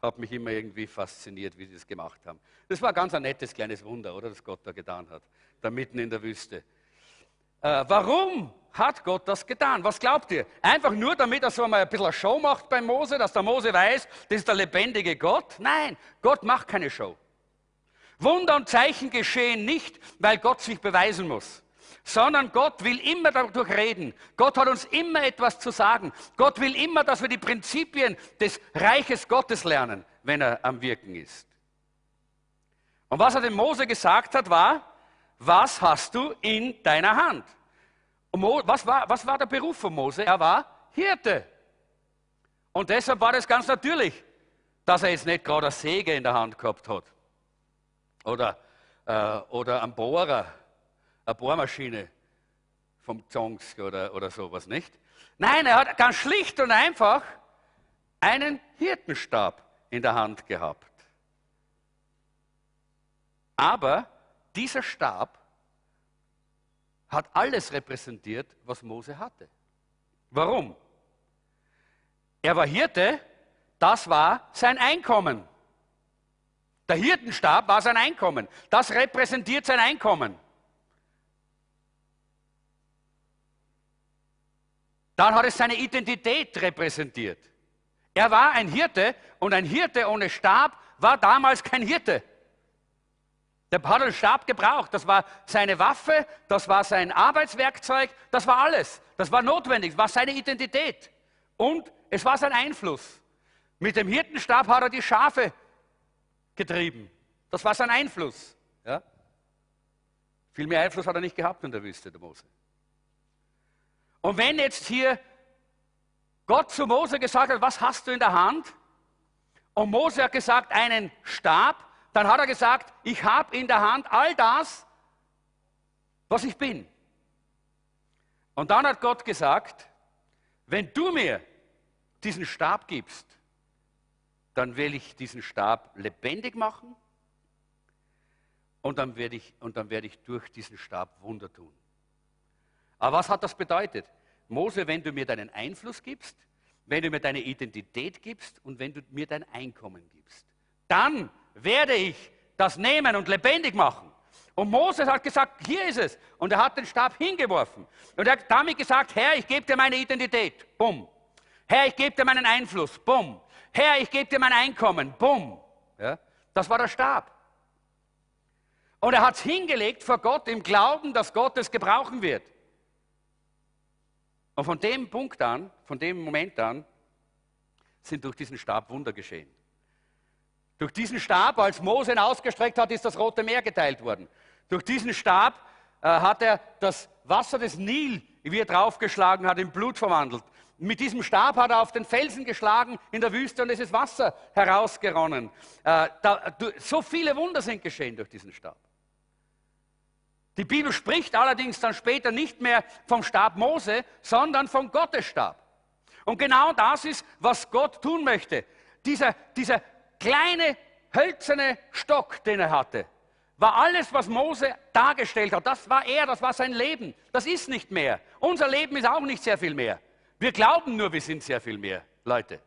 Hat mich immer irgendwie fasziniert, wie sie das gemacht haben. Das war ganz ein nettes kleines Wunder, oder, das Gott da getan hat, da mitten in der Wüste. Äh, warum hat Gott das getan? Was glaubt ihr? Einfach nur, damit er so mal ein bisschen eine Show macht bei Mose, dass der Mose weiß, das ist der lebendige Gott? Nein, Gott macht keine Show. Wunder und Zeichen geschehen nicht, weil Gott sich beweisen muss sondern Gott will immer dadurch reden. Gott hat uns immer etwas zu sagen. Gott will immer, dass wir die Prinzipien des Reiches Gottes lernen, wenn er am Wirken ist. Und was er dem Mose gesagt hat, war, was hast du in deiner Hand? Was war, was war der Beruf von Mose? Er war Hirte. Und deshalb war das ganz natürlich, dass er jetzt nicht gerade eine Säge in der Hand gehabt hat. Oder, äh, oder einen Bohrer eine Bohrmaschine vom Zongs oder, oder sowas, nicht? Nein, er hat ganz schlicht und einfach einen Hirtenstab in der Hand gehabt. Aber dieser Stab hat alles repräsentiert, was Mose hatte. Warum? Er war Hirte, das war sein Einkommen. Der Hirtenstab war sein Einkommen. Das repräsentiert sein Einkommen. Dann hat es seine Identität repräsentiert. Er war ein Hirte und ein Hirte ohne Stab war damals kein Hirte. Der hat einen Stab gebraucht. Das war seine Waffe, das war sein Arbeitswerkzeug, das war alles. Das war notwendig, das war seine Identität. Und es war sein Einfluss. Mit dem Hirtenstab hat er die Schafe getrieben. Das war sein Einfluss. Ja? Viel mehr Einfluss hat er nicht gehabt in der Wüste, der Mose. Und wenn jetzt hier Gott zu Mose gesagt hat, was hast du in der Hand? Und Mose hat gesagt, einen Stab, dann hat er gesagt, ich habe in der Hand all das, was ich bin. Und dann hat Gott gesagt, wenn du mir diesen Stab gibst, dann will ich diesen Stab lebendig machen und dann werde ich, und ich durch diesen Stab Wunder tun. Aber was hat das bedeutet? Mose, wenn du mir deinen Einfluss gibst, wenn du mir deine Identität gibst und wenn du mir dein Einkommen gibst, dann werde ich das nehmen und lebendig machen. Und Moses hat gesagt, hier ist es. Und er hat den Stab hingeworfen. Und er hat damit gesagt, Herr, ich gebe dir meine Identität. Bumm. Herr, ich gebe dir meinen Einfluss. Bumm. Herr, ich gebe dir mein Einkommen. Bumm. Ja, das war der Stab. Und er hat es hingelegt vor Gott im Glauben, dass Gott es gebrauchen wird. Und von dem Punkt an, von dem Moment an, sind durch diesen Stab Wunder geschehen. Durch diesen Stab, als Mose ihn ausgestreckt hat, ist das Rote Meer geteilt worden. Durch diesen Stab äh, hat er das Wasser des Nil, wie er draufgeschlagen hat, in Blut verwandelt. Mit diesem Stab hat er auf den Felsen geschlagen in der Wüste und es ist Wasser herausgeronnen. Äh, da, so viele Wunder sind geschehen durch diesen Stab. Die Bibel spricht allerdings dann später nicht mehr vom Stab Mose, sondern vom Gottesstab. Und genau das ist, was Gott tun möchte. Dieser, dieser kleine hölzerne Stock, den er hatte, war alles, was Mose dargestellt hat. Das war er, das war sein Leben. Das ist nicht mehr. Unser Leben ist auch nicht sehr viel mehr. Wir glauben nur, wir sind sehr viel mehr, Leute.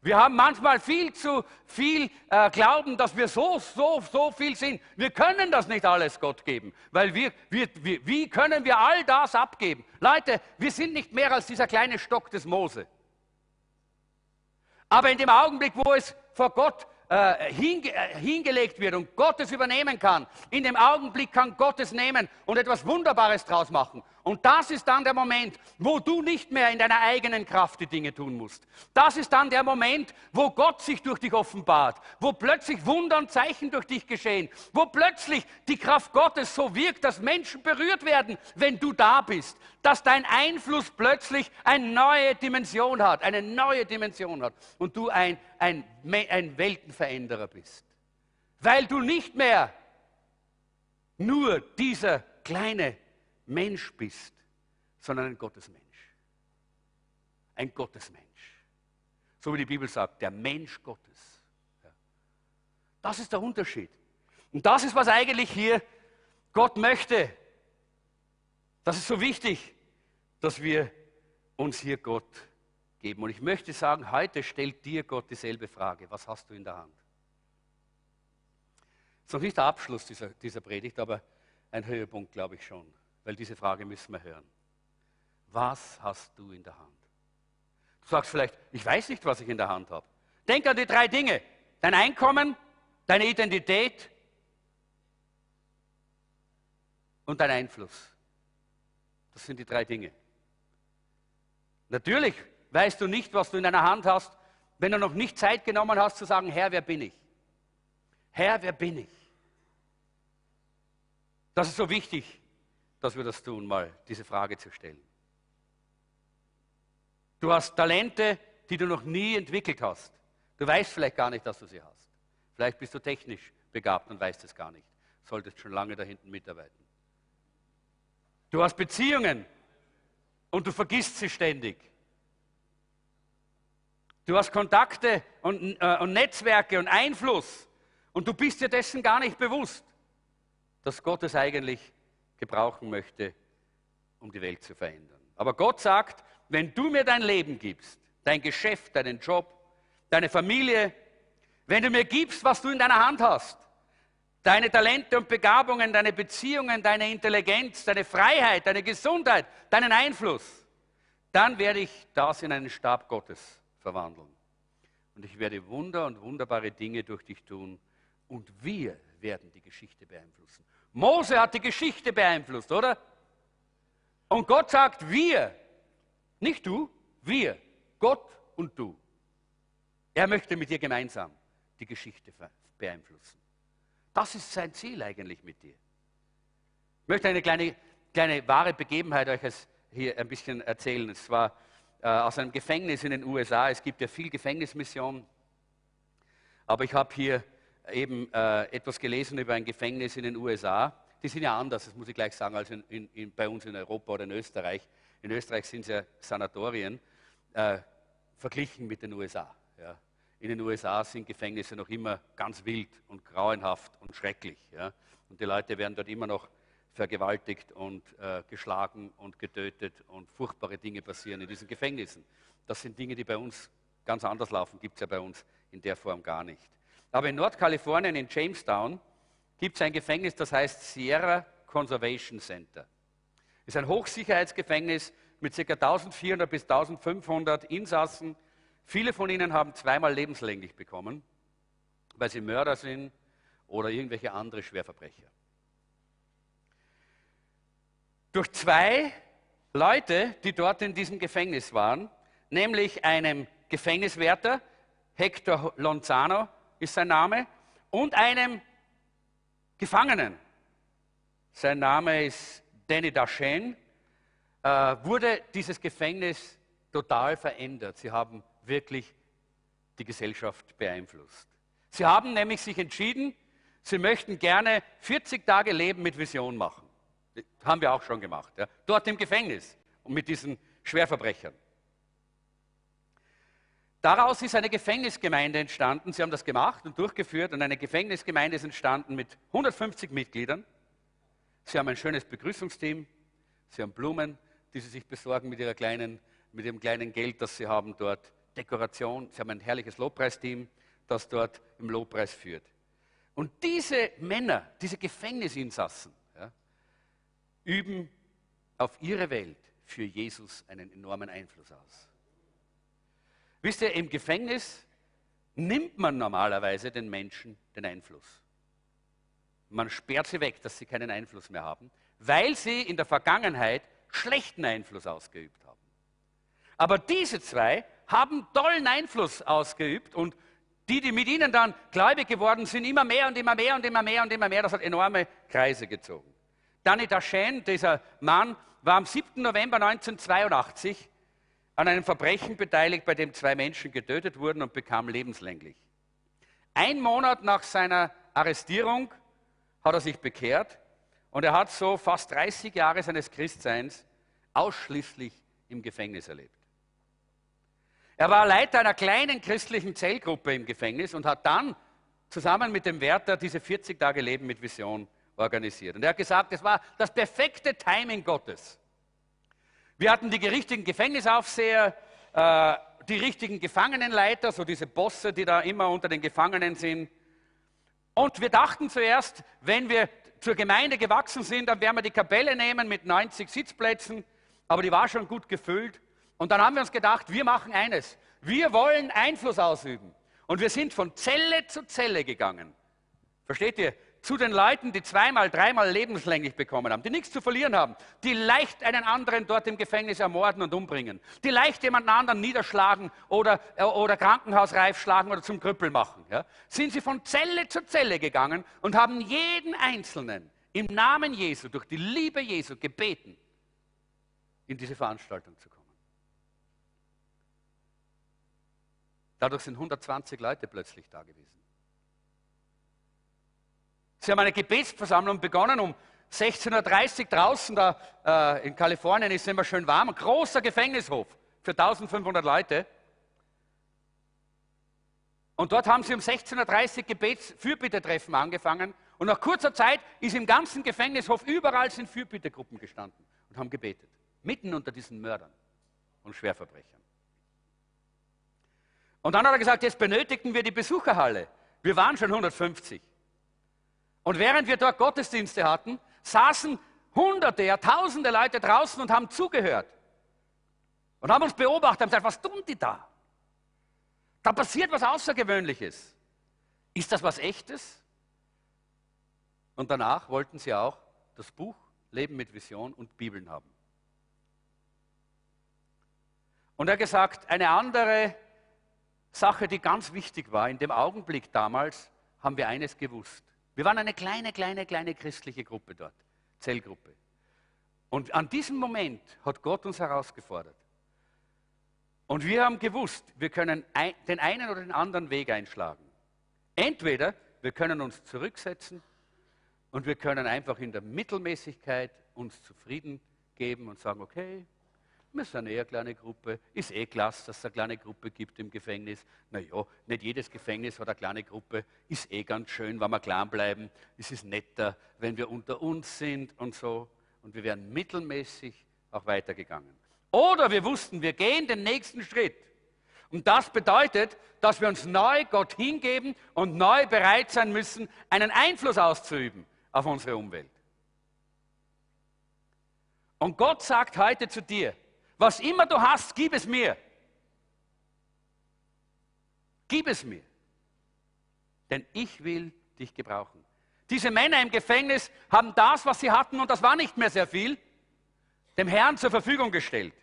Wir haben manchmal viel zu viel äh, Glauben, dass wir so, so, so viel sind. Wir können das nicht alles Gott geben, weil wir, wir, wir, wie können wir all das abgeben? Leute, wir sind nicht mehr als dieser kleine Stock des Mose. Aber in dem Augenblick, wo es vor Gott äh, hinge, äh, hingelegt wird und Gott es übernehmen kann, in dem Augenblick kann Gott es nehmen und etwas Wunderbares draus machen. Und das ist dann der Moment, wo du nicht mehr in deiner eigenen Kraft die Dinge tun musst. Das ist dann der Moment, wo Gott sich durch dich offenbart, wo plötzlich Wunder und Zeichen durch dich geschehen, wo plötzlich die Kraft Gottes so wirkt, dass Menschen berührt werden, wenn du da bist, dass dein Einfluss plötzlich eine neue Dimension hat, eine neue Dimension hat und du ein, ein, ein Weltenveränderer bist. Weil du nicht mehr nur dieser kleine Mensch bist, sondern ein Gottesmensch. Ein Gottesmensch. So wie die Bibel sagt, der Mensch Gottes. Das ist der Unterschied. Und das ist, was eigentlich hier Gott möchte. Das ist so wichtig, dass wir uns hier Gott geben. Und ich möchte sagen, heute stellt dir Gott dieselbe Frage. Was hast du in der Hand? Das ist noch nicht der Abschluss dieser, dieser Predigt, aber ein Höhepunkt, glaube ich schon weil diese Frage müssen wir hören. Was hast du in der Hand? Du sagst vielleicht, ich weiß nicht, was ich in der Hand habe. Denk an die drei Dinge. Dein Einkommen, deine Identität und dein Einfluss. Das sind die drei Dinge. Natürlich weißt du nicht, was du in deiner Hand hast, wenn du noch nicht Zeit genommen hast zu sagen, Herr, wer bin ich? Herr, wer bin ich? Das ist so wichtig dass wir das tun, mal diese Frage zu stellen. Du hast Talente, die du noch nie entwickelt hast. Du weißt vielleicht gar nicht, dass du sie hast. Vielleicht bist du technisch begabt und weißt es gar nicht. Solltest schon lange da hinten mitarbeiten. Du hast Beziehungen und du vergisst sie ständig. Du hast Kontakte und, äh, und Netzwerke und Einfluss und du bist dir dessen gar nicht bewusst, dass Gott es eigentlich gebrauchen möchte, um die Welt zu verändern. Aber Gott sagt, wenn du mir dein Leben gibst, dein Geschäft, deinen Job, deine Familie, wenn du mir gibst, was du in deiner Hand hast, deine Talente und Begabungen, deine Beziehungen, deine Intelligenz, deine Freiheit, deine Gesundheit, deinen Einfluss, dann werde ich das in einen Stab Gottes verwandeln. Und ich werde Wunder und wunderbare Dinge durch dich tun. Und wir werden die Geschichte beeinflussen. Mose hat die Geschichte beeinflusst, oder? Und Gott sagt, wir, nicht du, wir, Gott und du. Er möchte mit dir gemeinsam die Geschichte beeinflussen. Das ist sein Ziel eigentlich mit dir. Ich möchte eine kleine, kleine wahre Begebenheit euch hier ein bisschen erzählen. Es war äh, aus einem Gefängnis in den USA. Es gibt ja viel Gefängnismission. Aber ich habe hier eben äh, etwas gelesen über ein Gefängnis in den USA. Die sind ja anders, das muss ich gleich sagen, als in, in, in, bei uns in Europa oder in Österreich. In Österreich sind es ja Sanatorien, äh, verglichen mit den USA. Ja. In den USA sind Gefängnisse noch immer ganz wild und grauenhaft und schrecklich. Ja. Und die Leute werden dort immer noch vergewaltigt und äh, geschlagen und getötet und furchtbare Dinge passieren in diesen Gefängnissen. Das sind Dinge, die bei uns ganz anders laufen, gibt es ja bei uns in der Form gar nicht. Aber in Nordkalifornien, in Jamestown, gibt es ein Gefängnis, das heißt Sierra Conservation Center. Es ist ein Hochsicherheitsgefängnis mit ca. 1400 bis 1500 Insassen. Viele von ihnen haben zweimal lebenslänglich bekommen, weil sie Mörder sind oder irgendwelche andere Schwerverbrecher. Durch zwei Leute, die dort in diesem Gefängnis waren, nämlich einem Gefängniswärter, Hector Lonzano ist sein Name, und einem Gefangenen. Sein Name ist Danny Dashen. Äh, wurde dieses Gefängnis total verändert. Sie haben wirklich die Gesellschaft beeinflusst. Sie haben nämlich sich entschieden, sie möchten gerne 40 Tage Leben mit Vision machen. Das haben wir auch schon gemacht. Ja. Dort im Gefängnis und mit diesen Schwerverbrechern. Daraus ist eine Gefängnisgemeinde entstanden. Sie haben das gemacht und durchgeführt und eine Gefängnisgemeinde ist entstanden mit 150 Mitgliedern. Sie haben ein schönes Begrüßungsteam. Sie haben Blumen, die Sie sich besorgen mit, ihrer kleinen, mit Ihrem kleinen Geld, das Sie haben dort. Dekoration. Sie haben ein herrliches Lobpreisteam, das dort im Lobpreis führt. Und diese Männer, diese Gefängnisinsassen, ja, üben auf ihre Welt für Jesus einen enormen Einfluss aus. Wisst ihr, im Gefängnis nimmt man normalerweise den Menschen den Einfluss. Man sperrt sie weg, dass sie keinen Einfluss mehr haben, weil sie in der Vergangenheit schlechten Einfluss ausgeübt haben. Aber diese zwei haben tollen Einfluss ausgeübt und die, die mit ihnen dann gläubig geworden sind, immer mehr und immer mehr und immer mehr und immer mehr, das hat enorme Kreise gezogen. Danny Dashen, dieser Mann, war am 7. November 1982 an einem Verbrechen beteiligt, bei dem zwei Menschen getötet wurden und bekam lebenslänglich. Ein Monat nach seiner Arrestierung hat er sich bekehrt und er hat so fast 30 Jahre seines Christseins ausschließlich im Gefängnis erlebt. Er war Leiter einer kleinen christlichen Zellgruppe im Gefängnis und hat dann zusammen mit dem Wärter diese 40 Tage Leben mit Vision organisiert. Und er hat gesagt, es war das perfekte Timing Gottes. Wir hatten die richtigen Gefängnisaufseher, äh, die richtigen Gefangenenleiter, so diese Bosse, die da immer unter den Gefangenen sind. Und wir dachten zuerst, wenn wir zur Gemeinde gewachsen sind, dann werden wir die Kapelle nehmen mit 90 Sitzplätzen, aber die war schon gut gefüllt. Und dann haben wir uns gedacht, wir machen eines. Wir wollen Einfluss ausüben. Und wir sind von Zelle zu Zelle gegangen. Versteht ihr? Zu den Leuten, die zweimal, dreimal lebenslänglich bekommen haben, die nichts zu verlieren haben, die leicht einen anderen dort im Gefängnis ermorden und umbringen, die leicht jemanden anderen niederschlagen oder, äh, oder krankenhausreif schlagen oder zum Krüppel machen, ja, sind sie von Zelle zu Zelle gegangen und haben jeden Einzelnen im Namen Jesu, durch die Liebe Jesu gebeten, in diese Veranstaltung zu kommen. Dadurch sind 120 Leute plötzlich da gewesen. Sie haben eine Gebetsversammlung begonnen um 16.30 Uhr draußen da äh, in Kalifornien ist immer schön warm, ein großer Gefängnishof für 1500 Leute. Und dort haben sie um 16.30 Uhr Gebetsfürbittetreffen angefangen. Und nach kurzer Zeit ist im ganzen Gefängnishof überall sind Fürbittegruppen gestanden und haben gebetet. Mitten unter diesen Mördern und Schwerverbrechern. Und dann hat er gesagt, jetzt benötigten wir die Besucherhalle. Wir waren schon 150. Und während wir dort Gottesdienste hatten, saßen Hunderte, ja Tausende Leute draußen und haben zugehört. Und haben uns beobachtet und gesagt, was tun die da? Da passiert was Außergewöhnliches. Ist das was Echtes? Und danach wollten sie auch das Buch Leben mit Vision und Bibeln haben. Und er hat gesagt, eine andere Sache, die ganz wichtig war, in dem Augenblick damals haben wir eines gewusst. Wir waren eine kleine, kleine, kleine christliche Gruppe dort, Zellgruppe. Und an diesem Moment hat Gott uns herausgefordert. Und wir haben gewusst, wir können den einen oder den anderen Weg einschlagen. Entweder wir können uns zurücksetzen und wir können einfach in der Mittelmäßigkeit uns zufrieden geben und sagen, okay, wir sind eher eine kleine Gruppe, ist eh klasse, dass es eine kleine Gruppe gibt im Gefängnis. Naja, nicht jedes Gefängnis hat eine kleine Gruppe, ist eh ganz schön, wenn wir klein bleiben. Es ist netter, wenn wir unter uns sind und so. Und wir wären mittelmäßig auch weitergegangen. Oder wir wussten, wir gehen den nächsten Schritt. Und das bedeutet, dass wir uns neu Gott hingeben und neu bereit sein müssen, einen Einfluss auszuüben auf unsere Umwelt. Und Gott sagt heute zu dir, was immer du hast, gib es mir. Gib es mir. Denn ich will dich gebrauchen. Diese Männer im Gefängnis haben das, was sie hatten, und das war nicht mehr sehr viel, dem Herrn zur Verfügung gestellt.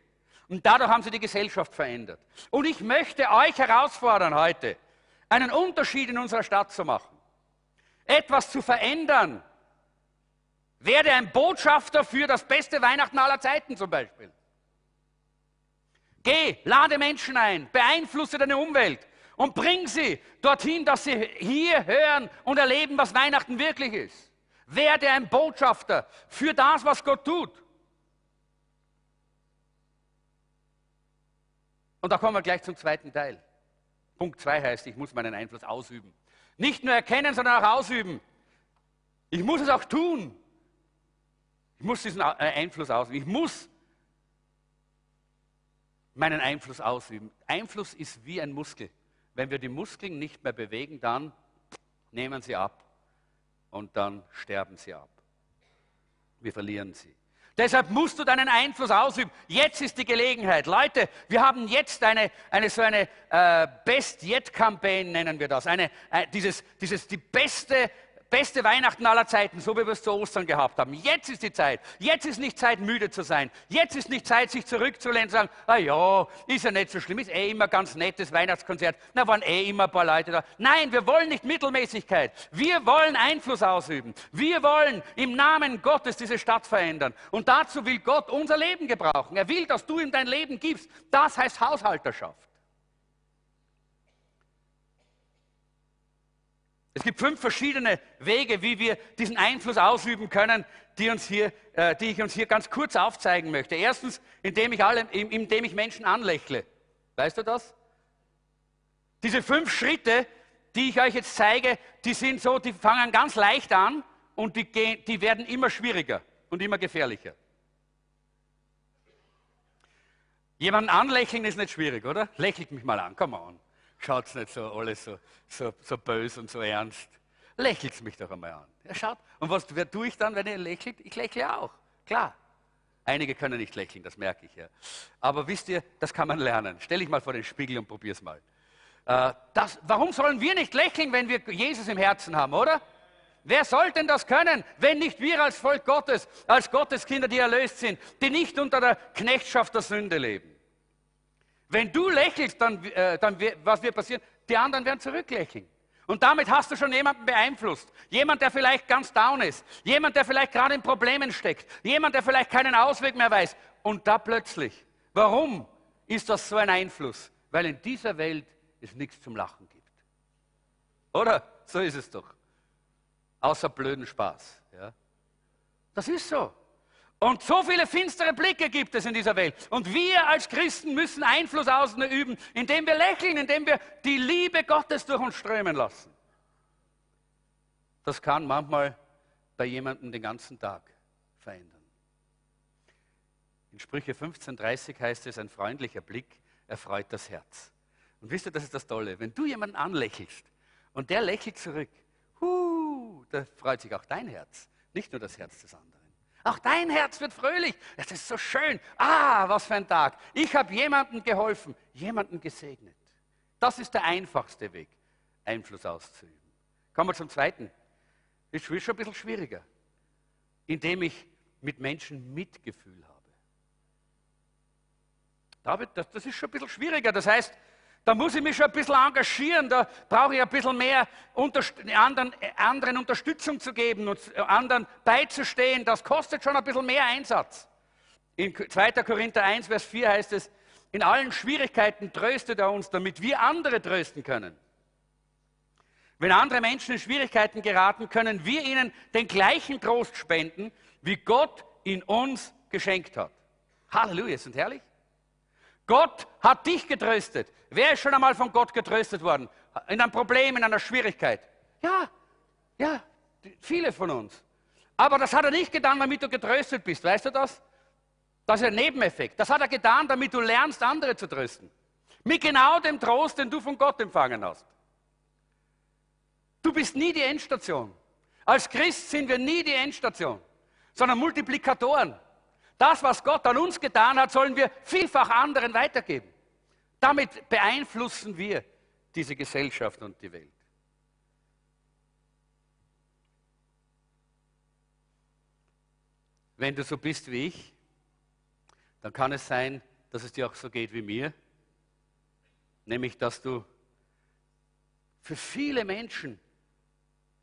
Und dadurch haben sie die Gesellschaft verändert. Und ich möchte euch herausfordern heute, einen Unterschied in unserer Stadt zu machen. Etwas zu verändern. Werde ein Botschafter für das beste Weihnachten aller Zeiten zum Beispiel. Geh, lade Menschen ein, beeinflusse deine Umwelt und bring sie dorthin, dass sie hier hören und erleben, was Weihnachten wirklich ist. Werde ein Botschafter für das, was Gott tut. Und da kommen wir gleich zum zweiten Teil. Punkt 2 heißt, ich muss meinen Einfluss ausüben. Nicht nur erkennen, sondern auch ausüben. Ich muss es auch tun. Ich muss diesen äh, Einfluss ausüben. Ich muss meinen Einfluss ausüben. Einfluss ist wie ein Muskel. Wenn wir die Muskeln nicht mehr bewegen, dann nehmen sie ab und dann sterben sie ab. Wir verlieren sie. Deshalb musst du deinen Einfluss ausüben. Jetzt ist die Gelegenheit. Leute, wir haben jetzt eine, eine so eine äh, Best-Yet-Campaign, nennen wir das. Eine, äh, dieses, dieses, die beste beste Weihnachten aller Zeiten, so wie wir es zu Ostern gehabt haben. Jetzt ist die Zeit. Jetzt ist nicht Zeit, müde zu sein. Jetzt ist nicht Zeit, sich zurückzulehnen und zu sagen, ah ja, ist ja nicht so schlimm, ist eh immer ganz nettes Weihnachtskonzert. Na, waren eh immer ein paar Leute da. Nein, wir wollen nicht Mittelmäßigkeit. Wir wollen Einfluss ausüben. Wir wollen im Namen Gottes diese Stadt verändern. Und dazu will Gott unser Leben gebrauchen. Er will, dass du ihm dein Leben gibst. Das heißt Haushalterschaft. Es gibt fünf verschiedene Wege, wie wir diesen Einfluss ausüben können, die, uns hier, äh, die ich uns hier ganz kurz aufzeigen möchte. Erstens, indem ich, alle, indem ich Menschen anlächle. Weißt du das? Diese fünf Schritte, die ich euch jetzt zeige, die sind so, die fangen ganz leicht an und die, gehen, die werden immer schwieriger und immer gefährlicher. Jemanden anlächeln ist nicht schwierig, oder? Lächelt mich mal an, come on. Schaut nicht so alles so, so, so böse und so ernst. Lächelt mich doch einmal an. Ja, schaut. Und was tue ich dann, wenn ihr lächelt? Ich lächle auch. Klar. Einige können nicht lächeln, das merke ich ja. Aber wisst ihr, das kann man lernen. Stell dich mal vor den Spiegel und probier es mal. Äh, das, warum sollen wir nicht lächeln, wenn wir Jesus im Herzen haben, oder? Wer soll denn das können, wenn nicht wir als Volk Gottes, als Gotteskinder, die erlöst sind, die nicht unter der Knechtschaft der Sünde leben? Wenn du lächelst, dann, äh, dann was wird passieren? Die anderen werden zurücklächeln. Und damit hast du schon jemanden beeinflusst. Jemand, der vielleicht ganz down ist. Jemand, der vielleicht gerade in Problemen steckt. Jemand, der vielleicht keinen Ausweg mehr weiß. Und da plötzlich. Warum ist das so ein Einfluss? Weil in dieser Welt es nichts zum Lachen gibt. Oder? So ist es doch. Außer blöden Spaß. Ja? Das ist so. Und so viele finstere Blicke gibt es in dieser Welt. Und wir als Christen müssen Einfluss ausüben, indem wir lächeln, indem wir die Liebe Gottes durch uns strömen lassen. Das kann manchmal bei jemandem den ganzen Tag verändern. In Sprüche 15,30 heißt es, ein freundlicher Blick erfreut das Herz. Und wisst ihr, das ist das Tolle. Wenn du jemanden anlächelst und der lächelt zurück, huh, da freut sich auch dein Herz, nicht nur das Herz des anderen. Auch dein Herz wird fröhlich. Das ist so schön. Ah, was für ein Tag. Ich habe jemandem geholfen, jemanden gesegnet. Das ist der einfachste Weg, Einfluss auszuüben. Kommen wir zum zweiten. Das ist schon ein bisschen schwieriger, indem ich mit Menschen Mitgefühl habe. David, das, das ist schon ein bisschen schwieriger. Das heißt, da muss ich mich schon ein bisschen engagieren, da brauche ich ein bisschen mehr anderen, anderen Unterstützung zu geben und anderen beizustehen. Das kostet schon ein bisschen mehr Einsatz. In 2. Korinther 1, Vers 4 heißt es, in allen Schwierigkeiten tröstet er uns, damit wir andere trösten können. Wenn andere Menschen in Schwierigkeiten geraten, können wir ihnen den gleichen Trost spenden, wie Gott ihn uns geschenkt hat. Halleluja, sind herrlich? Gott hat dich getröstet. Wer ist schon einmal von Gott getröstet worden? In einem Problem, in einer Schwierigkeit? Ja, ja, viele von uns. Aber das hat er nicht getan, damit du getröstet bist. Weißt du das? Das ist ein Nebeneffekt. Das hat er getan, damit du lernst, andere zu trösten. Mit genau dem Trost, den du von Gott empfangen hast. Du bist nie die Endstation. Als Christ sind wir nie die Endstation, sondern Multiplikatoren. Das, was Gott an uns getan hat, sollen wir vielfach anderen weitergeben. Damit beeinflussen wir diese Gesellschaft und die Welt. Wenn du so bist wie ich, dann kann es sein, dass es dir auch so geht wie mir, nämlich dass du für viele Menschen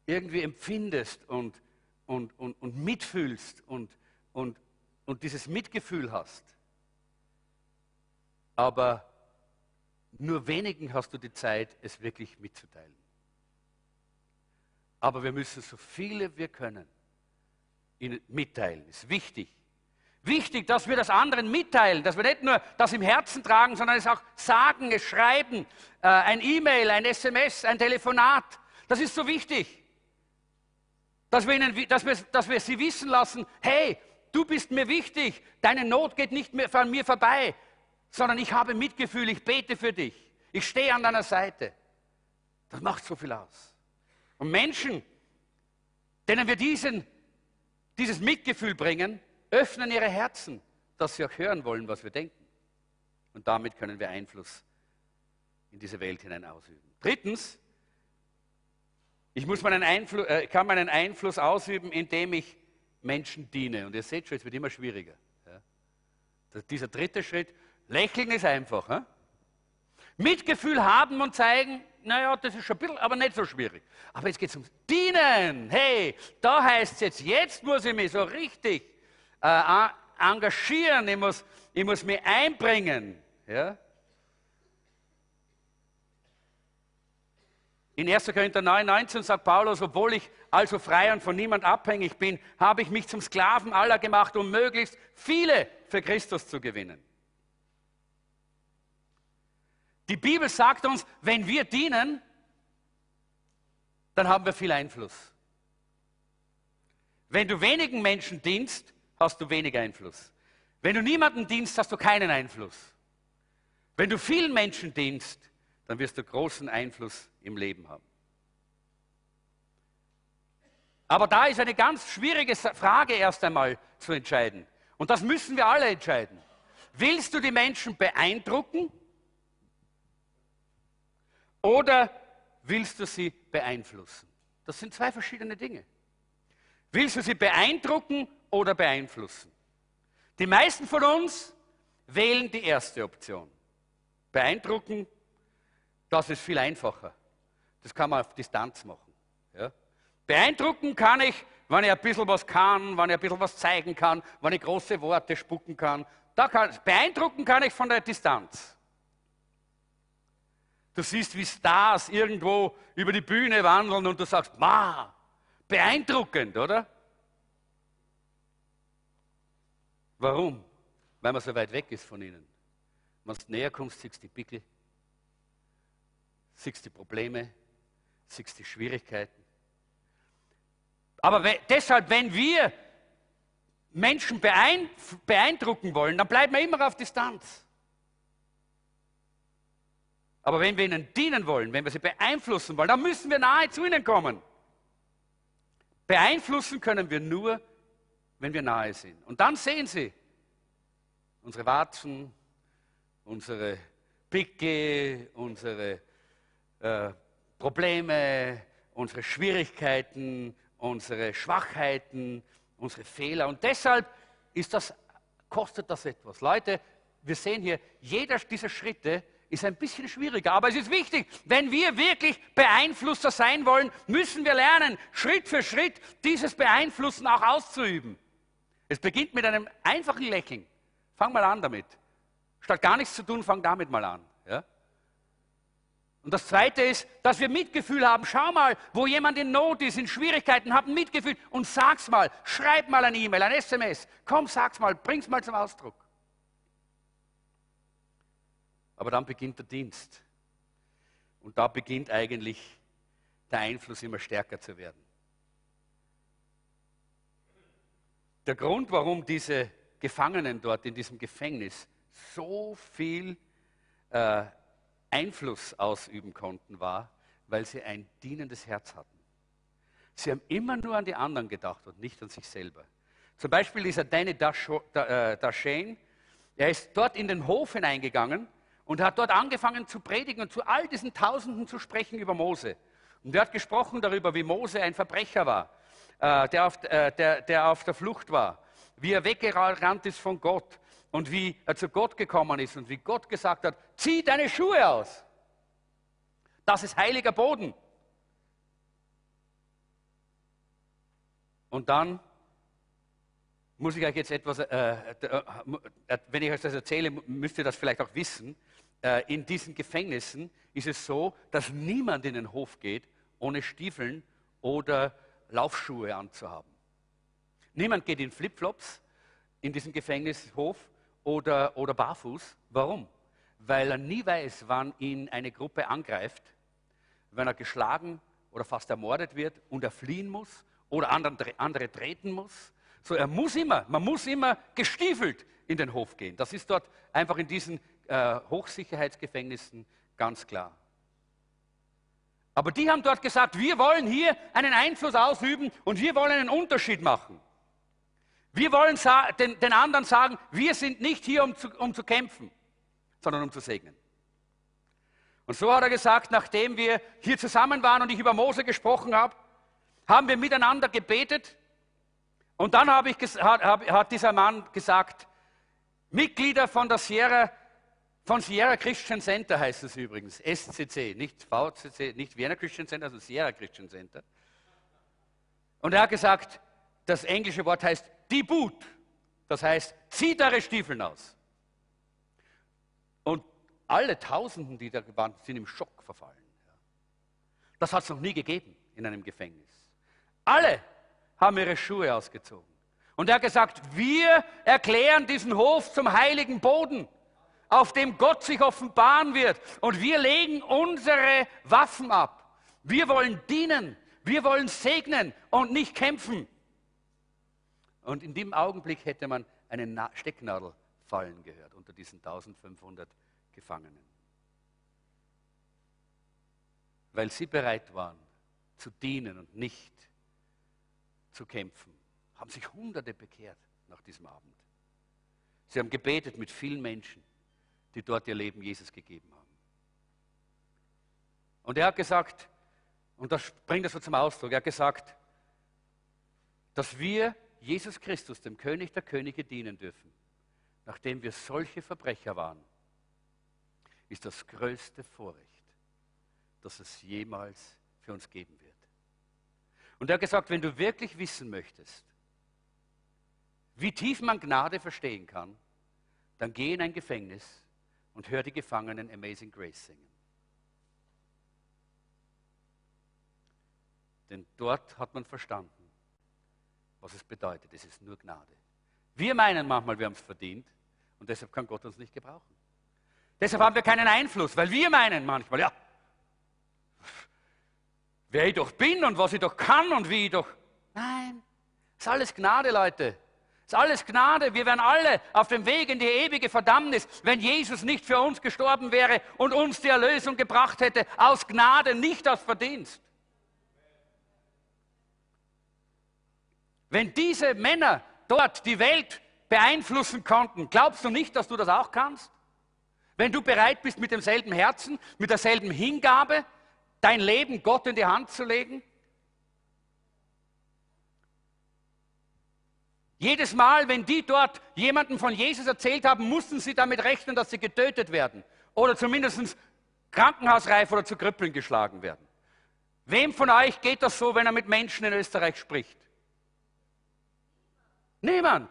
irgendwie empfindest und, und, und, und mitfühlst und, und, und dieses Mitgefühl hast. Aber nur wenigen hast du die Zeit, es wirklich mitzuteilen. Aber wir müssen so viele wir können ihnen mitteilen. Ist wichtig. Wichtig, dass wir das anderen mitteilen, dass wir nicht nur das im Herzen tragen, sondern es auch sagen, es schreiben, äh, ein E-Mail, ein SMS, ein Telefonat. Das ist so wichtig. Dass wir, ihnen, dass, wir, dass wir sie wissen lassen, hey, du bist mir wichtig, deine Not geht nicht mehr an mir vorbei, sondern ich habe Mitgefühl, ich bete für dich, ich stehe an deiner Seite. Das macht so viel aus. Und Menschen, denen wir diesen, dieses Mitgefühl bringen, öffnen ihre Herzen, dass sie auch hören wollen, was wir denken. Und damit können wir Einfluss in diese Welt hinein ausüben. Drittens, ich muss meinen Einfluss, äh, kann meinen Einfluss ausüben, indem ich Menschen diene. Und ihr seht schon, es wird immer schwieriger. Ja? Dieser dritte Schritt, lächeln ist einfach. Ja? Mitgefühl haben und zeigen, naja, das ist schon ein bisschen, aber nicht so schwierig. Aber jetzt geht es ums Dienen. Hey, da heißt es jetzt, jetzt muss ich mich so richtig äh, engagieren, ich muss, ich muss mich einbringen. Ja? In 1. Korinther 9, 19 sagt Paulus, obwohl ich also frei und von niemand abhängig bin, habe ich mich zum Sklaven aller gemacht, um möglichst viele für Christus zu gewinnen. Die Bibel sagt uns, wenn wir dienen, dann haben wir viel Einfluss. Wenn du wenigen Menschen dienst, hast du wenig Einfluss. Wenn du niemanden dienst, hast du keinen Einfluss. Wenn du vielen Menschen dienst, dann wirst du großen Einfluss im Leben haben. Aber da ist eine ganz schwierige Frage erst einmal zu entscheiden. Und das müssen wir alle entscheiden. Willst du die Menschen beeindrucken oder willst du sie beeinflussen? Das sind zwei verschiedene Dinge. Willst du sie beeindrucken oder beeinflussen? Die meisten von uns wählen die erste Option. Beeindrucken, das ist viel einfacher. Das kann man auf Distanz machen. Ja? Beeindrucken kann ich, wenn ich ein bisschen was kann, wenn ich ein bisschen was zeigen kann, wenn ich große Worte spucken kann. Da kann beeindrucken kann ich von der Distanz. Du siehst, wie Stars irgendwo über die Bühne wandeln und du sagst, ma, beeindruckend, oder? Warum? Weil man so weit weg ist von ihnen. Wenn du näher kommst, siehst du die Pickel, siehst die Probleme, siehst die Schwierigkeiten. Aber we deshalb, wenn wir Menschen beeindrucken wollen, dann bleiben wir immer auf Distanz. Aber wenn wir ihnen dienen wollen, wenn wir sie beeinflussen wollen, dann müssen wir nahe zu ihnen kommen. Beeinflussen können wir nur, wenn wir nahe sind. Und dann sehen Sie unsere Warzen, unsere Picke, unsere äh, Probleme, unsere Schwierigkeiten, unsere Schwachheiten, unsere Fehler. Und deshalb das, kostet das etwas. Leute, wir sehen hier, jeder dieser Schritte ist ein bisschen schwieriger, aber es ist wichtig, wenn wir wirklich Beeinflusser sein wollen, müssen wir lernen, Schritt für Schritt dieses Beeinflussen auch auszuüben. Es beginnt mit einem einfachen Lächeln. Fang mal an damit. Statt gar nichts zu tun, fang damit mal an. Und das Zweite ist, dass wir Mitgefühl haben. Schau mal, wo jemand in Not ist, in Schwierigkeiten, hab Mitgefühl und sag's mal. Schreib mal ein E-Mail, ein SMS. Komm, sag's mal, bring's mal zum Ausdruck. Aber dann beginnt der Dienst. Und da beginnt eigentlich der Einfluss immer stärker zu werden. Der Grund, warum diese Gefangenen dort in diesem Gefängnis so viel äh, Einfluss ausüben konnten, war, weil sie ein dienendes Herz hatten. Sie haben immer nur an die anderen gedacht und nicht an sich selber. Zum Beispiel dieser Danny äh, Dashane, er ist dort in den Hof hineingegangen und hat dort angefangen zu predigen und zu all diesen Tausenden zu sprechen über Mose. Und er hat gesprochen darüber, wie Mose ein Verbrecher war, äh, der, auf, äh, der, der auf der Flucht war, wie er weggerannt ist von Gott und wie er zu Gott gekommen ist und wie Gott gesagt hat, zieh deine Schuhe aus. Das ist heiliger Boden. Und dann muss ich euch jetzt etwas, äh, äh, äh wenn ich euch das erzähle, müsst ihr das vielleicht auch wissen. Äh, in diesen Gefängnissen ist es so, dass niemand in den Hof geht, ohne Stiefeln oder Laufschuhe anzuhaben. Niemand geht in Flipflops in diesen Gefängnishof oder, oder barfuß. Warum? Weil er nie weiß, wann ihn eine Gruppe angreift, wenn er geschlagen oder fast ermordet wird und er fliehen muss oder andere, andere treten muss. So, er muss immer, man muss immer gestiefelt in den Hof gehen. Das ist dort einfach in diesen äh, Hochsicherheitsgefängnissen ganz klar. Aber die haben dort gesagt, wir wollen hier einen Einfluss ausüben und wir wollen einen Unterschied machen. Wir wollen den, anderen sagen, wir sind nicht hier, um zu, um zu kämpfen, sondern um zu segnen. Und so hat er gesagt, nachdem wir hier zusammen waren und ich über Mose gesprochen habe, haben wir miteinander gebetet. Und dann ich, hat, hat dieser Mann gesagt, Mitglieder von der Sierra von Sierra Christian Center heißt es übrigens, SCC, nicht VCC, nicht Vienna Christian Center, sondern Sierra Christian Center. Und er hat gesagt, das englische Wort heißt die Boot, das heißt, zieht eure Stiefeln aus. Und alle Tausenden, die da waren, sind im Schock verfallen. Das hat es noch nie gegeben in einem Gefängnis. Alle haben ihre Schuhe ausgezogen. Und er hat gesagt, wir erklären diesen Hof zum heiligen Boden auf dem Gott sich offenbaren wird. Und wir legen unsere Waffen ab. Wir wollen dienen, wir wollen segnen und nicht kämpfen. Und in dem Augenblick hätte man eine Stecknadel fallen gehört unter diesen 1500 Gefangenen. Weil sie bereit waren zu dienen und nicht zu kämpfen, haben sich Hunderte bekehrt nach diesem Abend. Sie haben gebetet mit vielen Menschen die dort ihr Leben Jesus gegeben haben. Und er hat gesagt, und das bringt das so zum Ausdruck, er hat gesagt, dass wir Jesus Christus, dem König der Könige, dienen dürfen, nachdem wir solche Verbrecher waren, ist das größte Vorrecht, das es jemals für uns geben wird. Und er hat gesagt, wenn du wirklich wissen möchtest, wie tief man Gnade verstehen kann, dann geh in ein Gefängnis und hör die Gefangenen Amazing Grace singen. Denn dort hat man verstanden, was es bedeutet. Es ist nur Gnade. Wir meinen manchmal, wir haben es verdient und deshalb kann Gott uns nicht gebrauchen. Deshalb haben wir keinen Einfluss, weil wir meinen manchmal, ja, wer ich doch bin und was ich doch kann und wie ich doch. Nein, es ist alles Gnade, Leute ist alles Gnade. Wir wären alle auf dem Weg in die ewige Verdammnis, wenn Jesus nicht für uns gestorben wäre und uns die Erlösung gebracht hätte. Aus Gnade, nicht aus Verdienst. Wenn diese Männer dort die Welt beeinflussen konnten, glaubst du nicht, dass du das auch kannst? Wenn du bereit bist, mit demselben Herzen, mit derselben Hingabe, dein Leben Gott in die Hand zu legen? Jedes Mal, wenn die dort jemanden von Jesus erzählt haben, mussten sie damit rechnen, dass sie getötet werden oder zumindest krankenhausreif oder zu Krüppeln geschlagen werden. Wem von euch geht das so, wenn er mit Menschen in Österreich spricht? Niemand.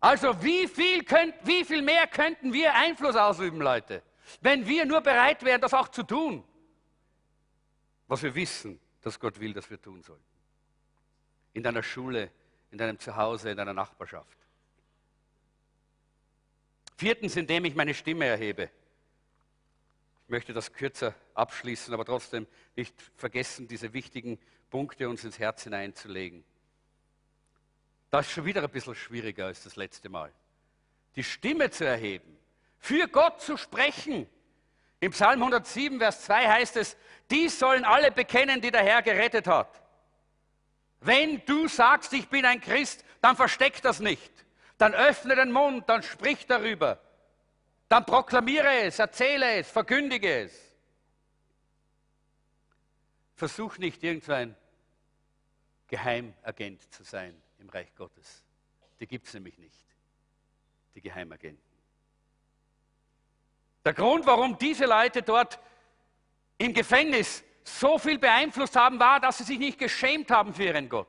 Also wie viel, könnt, wie viel mehr könnten wir Einfluss ausüben, Leute, wenn wir nur bereit wären, das auch zu tun, was wir wissen, dass Gott will, dass wir tun sollten. In deiner Schule, in deinem Zuhause, in deiner Nachbarschaft. Viertens, indem ich meine Stimme erhebe. Ich möchte das kürzer abschließen, aber trotzdem nicht vergessen, diese wichtigen Punkte uns ins Herz hineinzulegen. Das ist schon wieder ein bisschen schwieriger als das letzte Mal. Die Stimme zu erheben, für Gott zu sprechen. Im Psalm 107, Vers 2 heißt es, dies sollen alle bekennen, die der Herr gerettet hat. Wenn du sagst, ich bin ein Christ, dann versteck das nicht. Dann öffne den Mund, dann sprich darüber. Dann proklamiere es, erzähle es, verkündige es. Versuch nicht irgendein Geheimagent zu sein im Reich Gottes. Die gibt es nämlich nicht, die Geheimagenten. Der Grund, warum diese Leute dort im Gefängnis so viel beeinflusst haben, war, dass sie sich nicht geschämt haben für ihren Gott,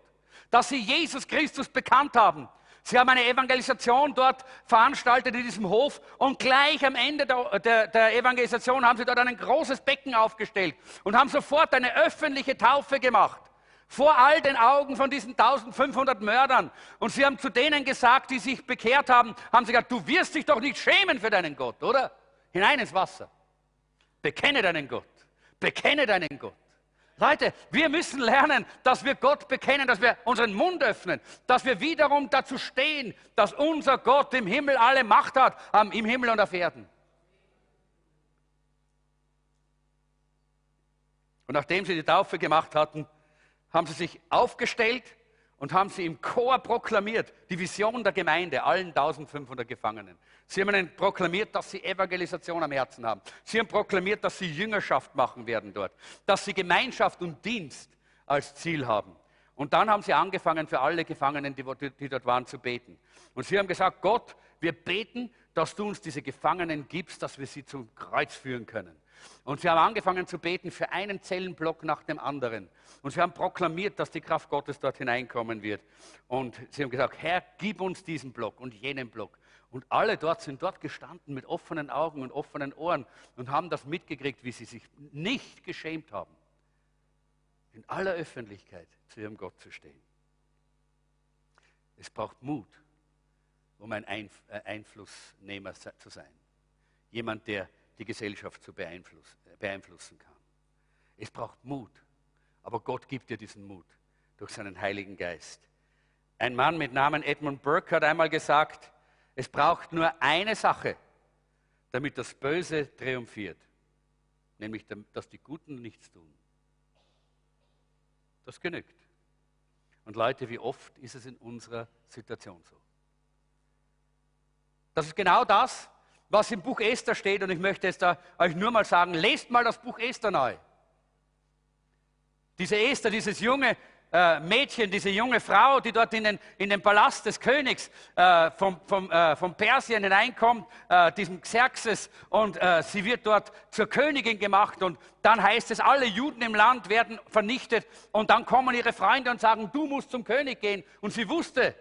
dass sie Jesus Christus bekannt haben. Sie haben eine Evangelisation dort veranstaltet in diesem Hof und gleich am Ende der, der, der Evangelisation haben sie dort ein großes Becken aufgestellt und haben sofort eine öffentliche Taufe gemacht vor all den Augen von diesen 1500 Mördern. Und sie haben zu denen gesagt, die sich bekehrt haben, haben sie gesagt, du wirst dich doch nicht schämen für deinen Gott, oder? Hinein ins Wasser. Bekenne deinen Gott. Bekenne deinen Gott. Leute, wir müssen lernen, dass wir Gott bekennen, dass wir unseren Mund öffnen, dass wir wiederum dazu stehen, dass unser Gott im Himmel alle Macht hat, im Himmel und auf Erden. Und nachdem sie die Taufe gemacht hatten, haben sie sich aufgestellt und haben sie im Chor proklamiert, die Vision der Gemeinde, allen 1500 Gefangenen. Sie haben ihnen proklamiert, dass sie Evangelisation am Herzen haben. Sie haben proklamiert, dass sie Jüngerschaft machen werden dort, dass sie Gemeinschaft und Dienst als Ziel haben. Und dann haben sie angefangen, für alle Gefangenen, die, die dort waren, zu beten. Und sie haben gesagt, Gott, wir beten, dass du uns diese Gefangenen gibst, dass wir sie zum Kreuz führen können. Und sie haben angefangen zu beten für einen Zellenblock nach dem anderen. Und sie haben proklamiert, dass die Kraft Gottes dort hineinkommen wird. Und sie haben gesagt, Herr, gib uns diesen Block und jenen Block. Und alle dort sind dort gestanden mit offenen Augen und offenen Ohren und haben das mitgekriegt, wie sie sich nicht geschämt haben, in aller Öffentlichkeit zu ihrem Gott zu stehen. Es braucht Mut, um ein äh, Einflussnehmer zu sein. Jemand, der die Gesellschaft zu beeinflussen, beeinflussen kann. Es braucht Mut, aber Gott gibt dir diesen Mut durch seinen Heiligen Geist. Ein Mann mit Namen Edmund Burke hat einmal gesagt, es braucht nur eine Sache, damit das Böse triumphiert, nämlich dass die Guten nichts tun. Das genügt. Und Leute, wie oft ist es in unserer Situation so? Das ist genau das, was im Buch Esther steht. Und ich möchte jetzt da euch nur mal sagen, lest mal das Buch Esther neu. Diese Esther, dieses junge äh, Mädchen, diese junge Frau, die dort in den, in den Palast des Königs äh, vom, vom, äh, vom Persien hineinkommt, äh, diesem Xerxes, und äh, sie wird dort zur Königin gemacht. Und dann heißt es, alle Juden im Land werden vernichtet. Und dann kommen ihre Freunde und sagen, du musst zum König gehen. Und sie wusste,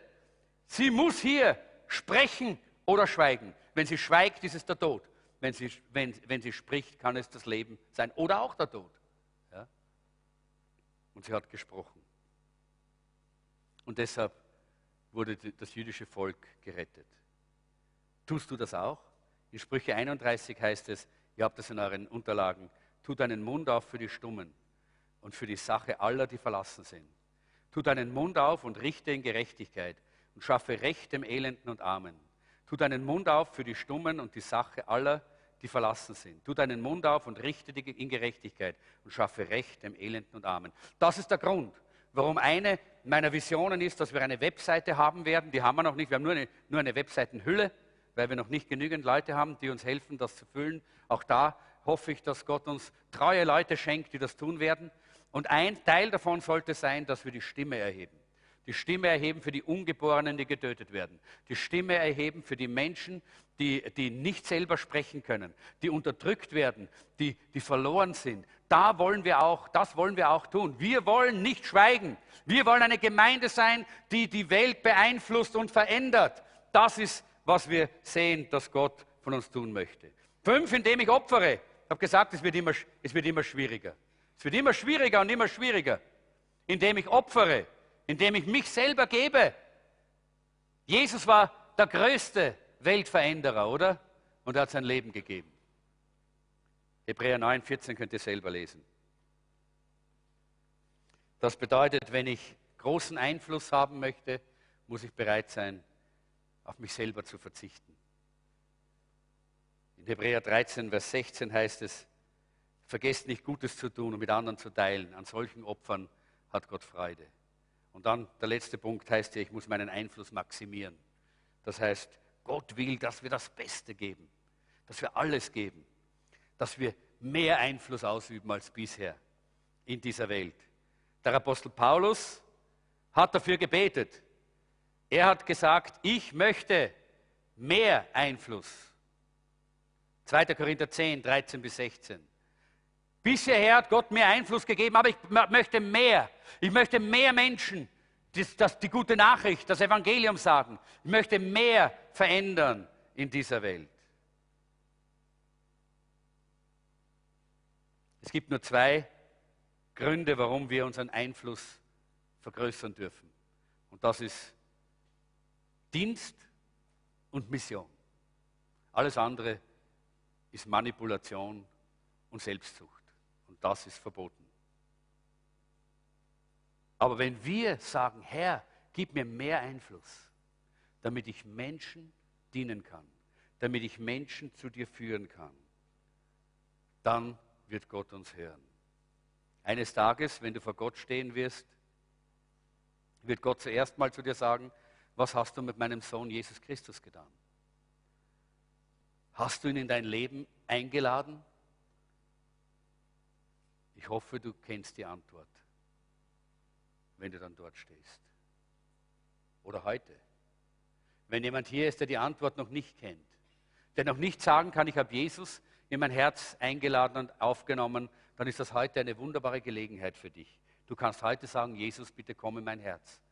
sie muss hier sprechen oder schweigen. Wenn sie schweigt, ist es der Tod. Wenn sie, wenn, wenn sie spricht, kann es das Leben sein oder auch der Tod. Ja? Und sie hat gesprochen. Und deshalb wurde das jüdische Volk gerettet. Tust du das auch? In Sprüche 31 heißt es, ihr habt das in euren Unterlagen, tut deinen Mund auf für die Stummen und für die Sache aller, die verlassen sind. Tut deinen Mund auf und richte in Gerechtigkeit und schaffe Recht dem Elenden und Armen. Tu deinen Mund auf für die Stummen und die Sache aller, die verlassen sind. Tu deinen Mund auf und richte dich in Gerechtigkeit und schaffe Recht dem Elenden und Armen. Das ist der Grund, warum eine meiner Visionen ist, dass wir eine Webseite haben werden. Die haben wir noch nicht. Wir haben nur eine, nur eine Webseitenhülle, weil wir noch nicht genügend Leute haben, die uns helfen, das zu füllen. Auch da hoffe ich, dass Gott uns treue Leute schenkt, die das tun werden. Und ein Teil davon sollte sein, dass wir die Stimme erheben. Die Stimme erheben für die Ungeborenen, die getötet werden. Die Stimme erheben für die Menschen, die, die nicht selber sprechen können, die unterdrückt werden, die, die verloren sind. Da wollen wir auch, das wollen wir auch tun. Wir wollen nicht schweigen. Wir wollen eine Gemeinde sein, die die Welt beeinflusst und verändert. Das ist, was wir sehen, dass Gott von uns tun möchte. Fünf, indem ich opfere. Ich habe gesagt, es wird, immer, es wird immer schwieriger. Es wird immer schwieriger und immer schwieriger. Indem ich opfere, indem ich mich selber gebe. Jesus war der größte Weltveränderer, oder? Und er hat sein Leben gegeben. Hebräer 9, 14 könnt ihr selber lesen. Das bedeutet, wenn ich großen Einfluss haben möchte, muss ich bereit sein, auf mich selber zu verzichten. In Hebräer 13, Vers 16 heißt es, vergesst nicht Gutes zu tun und mit anderen zu teilen. An solchen Opfern hat Gott Freude. Und dann der letzte Punkt heißt ja, ich muss meinen Einfluss maximieren. Das heißt, Gott will, dass wir das Beste geben, dass wir alles geben, dass wir mehr Einfluss ausüben als bisher in dieser Welt. Der Apostel Paulus hat dafür gebetet. Er hat gesagt, ich möchte mehr Einfluss. 2. Korinther 10, 13 bis 16. Bisher hat Gott mir Einfluss gegeben, aber ich möchte mehr. Ich möchte mehr Menschen das, das, die gute Nachricht, das Evangelium sagen. Ich möchte mehr verändern in dieser Welt. Es gibt nur zwei Gründe, warum wir unseren Einfluss vergrößern dürfen. Und das ist Dienst und Mission. Alles andere ist Manipulation und Selbstsucht. Das ist verboten. Aber wenn wir sagen, Herr, gib mir mehr Einfluss, damit ich Menschen dienen kann, damit ich Menschen zu dir führen kann, dann wird Gott uns hören. Eines Tages, wenn du vor Gott stehen wirst, wird Gott zuerst mal zu dir sagen, was hast du mit meinem Sohn Jesus Christus getan? Hast du ihn in dein Leben eingeladen? Ich hoffe, du kennst die Antwort, wenn du dann dort stehst. Oder heute. Wenn jemand hier ist, der die Antwort noch nicht kennt, der noch nicht sagen kann, ich habe Jesus in mein Herz eingeladen und aufgenommen, dann ist das heute eine wunderbare Gelegenheit für dich. Du kannst heute sagen, Jesus, bitte komm in mein Herz,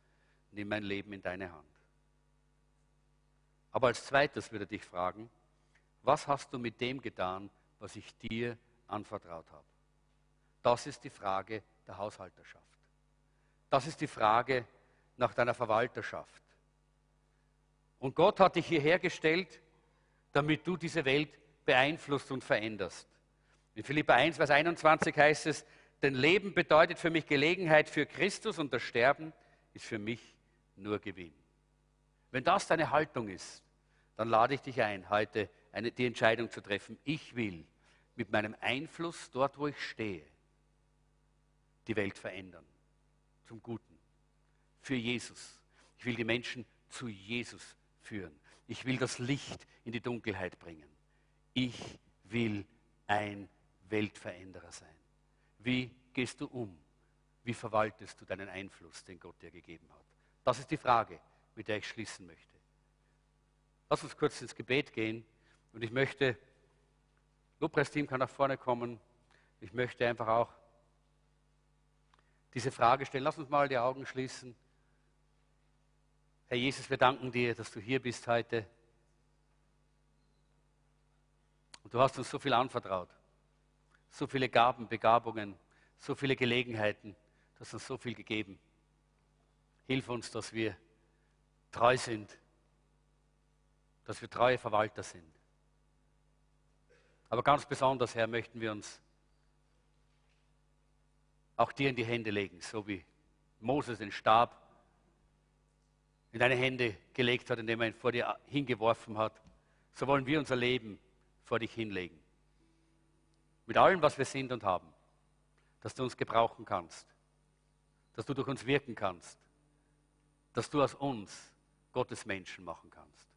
nimm mein Leben in deine Hand. Aber als zweites würde er dich fragen, was hast du mit dem getan, was ich dir anvertraut habe? Das ist die Frage der Haushalterschaft. Das ist die Frage nach deiner Verwalterschaft. Und Gott hat dich hierher gestellt, damit du diese Welt beeinflusst und veränderst. In Philippa 1, Vers 21 heißt es, denn Leben bedeutet für mich Gelegenheit für Christus und das Sterben ist für mich nur Gewinn. Wenn das deine Haltung ist, dann lade ich dich ein, heute eine, die Entscheidung zu treffen. Ich will mit meinem Einfluss dort, wo ich stehe, die Welt verändern. Zum Guten. Für Jesus. Ich will die Menschen zu Jesus führen. Ich will das Licht in die Dunkelheit bringen. Ich will ein Weltveränderer sein. Wie gehst du um? Wie verwaltest du deinen Einfluss, den Gott dir gegeben hat? Das ist die Frage, mit der ich schließen möchte. Lass uns kurz ins Gebet gehen und ich möchte, Lobpreisteam kann nach vorne kommen, ich möchte einfach auch diese Frage stellen. Lass uns mal die Augen schließen. Herr Jesus, wir danken dir, dass du hier bist heute. Und du hast uns so viel anvertraut. So viele Gaben, Begabungen, so viele Gelegenheiten. Du hast uns so viel gegeben. Hilf uns, dass wir treu sind, dass wir treue Verwalter sind. Aber ganz besonders, Herr, möchten wir uns auch dir in die Hände legen, so wie Moses den Stab in deine Hände gelegt hat, indem er ihn vor dir hingeworfen hat. So wollen wir unser Leben vor dich hinlegen. Mit allem, was wir sind und haben. Dass du uns gebrauchen kannst. Dass du durch uns wirken kannst. dass du aus uns Gottes Menschen machen kannst.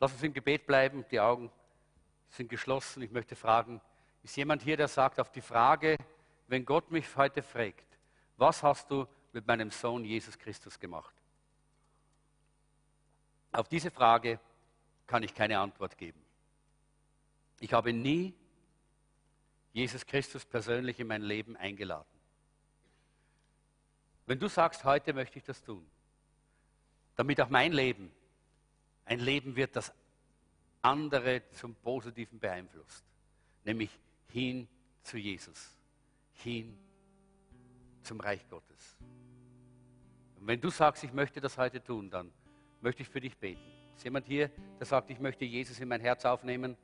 Lass uns im Gebet bleiben, die Augen sind geschlossen. Ich möchte fragen, ist jemand hier, der sagt auf die Frage, wenn Gott mich heute fragt, was hast du mit meinem Sohn Jesus Christus gemacht? Auf diese Frage kann ich keine Antwort geben. Ich habe nie Jesus Christus persönlich in mein Leben eingeladen. Wenn du sagst, heute möchte ich das tun, damit auch mein Leben ein Leben wird, das andere zum Positiven beeinflusst, nämlich hin zu Jesus, hin zum Reich Gottes. Und wenn du sagst, ich möchte das heute tun, dann möchte ich für dich beten. Ist jemand hier, der sagt, ich möchte Jesus in mein Herz aufnehmen?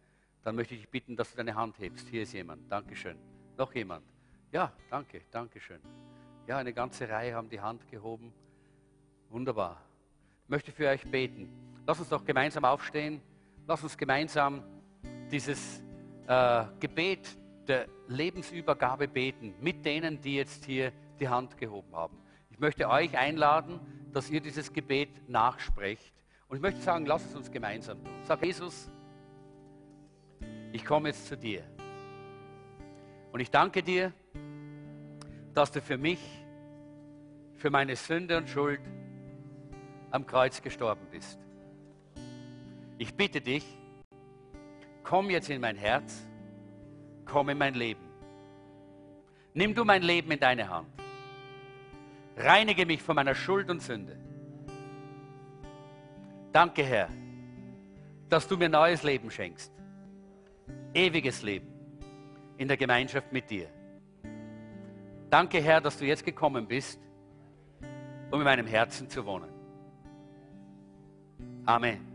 Dann möchte ich dich bitten, dass du deine Hand hebst. Hier ist jemand. Dankeschön. Noch jemand? Ja, danke, Dankeschön. Ja, eine ganze Reihe haben die Hand gehoben. Wunderbar. Ich möchte für euch beten. Lass uns doch gemeinsam aufstehen. Lass uns gemeinsam dieses äh, Gebet der Lebensübergabe beten mit denen, die jetzt hier die Hand gehoben haben. Ich möchte euch einladen, dass ihr dieses Gebet nachsprecht. Und ich möchte sagen, lass es uns gemeinsam tun. Sag Jesus, ich komme jetzt zu dir. Und ich danke dir, dass du für mich, für meine Sünde und Schuld am Kreuz gestorben bist. Ich bitte dich, komm jetzt in mein Herz, komm in mein Leben. Nimm du mein Leben in deine Hand. Reinige mich von meiner Schuld und Sünde. Danke, Herr, dass du mir neues Leben schenkst. Ewiges Leben in der Gemeinschaft mit dir. Danke, Herr, dass du jetzt gekommen bist, um in meinem Herzen zu wohnen. Amen.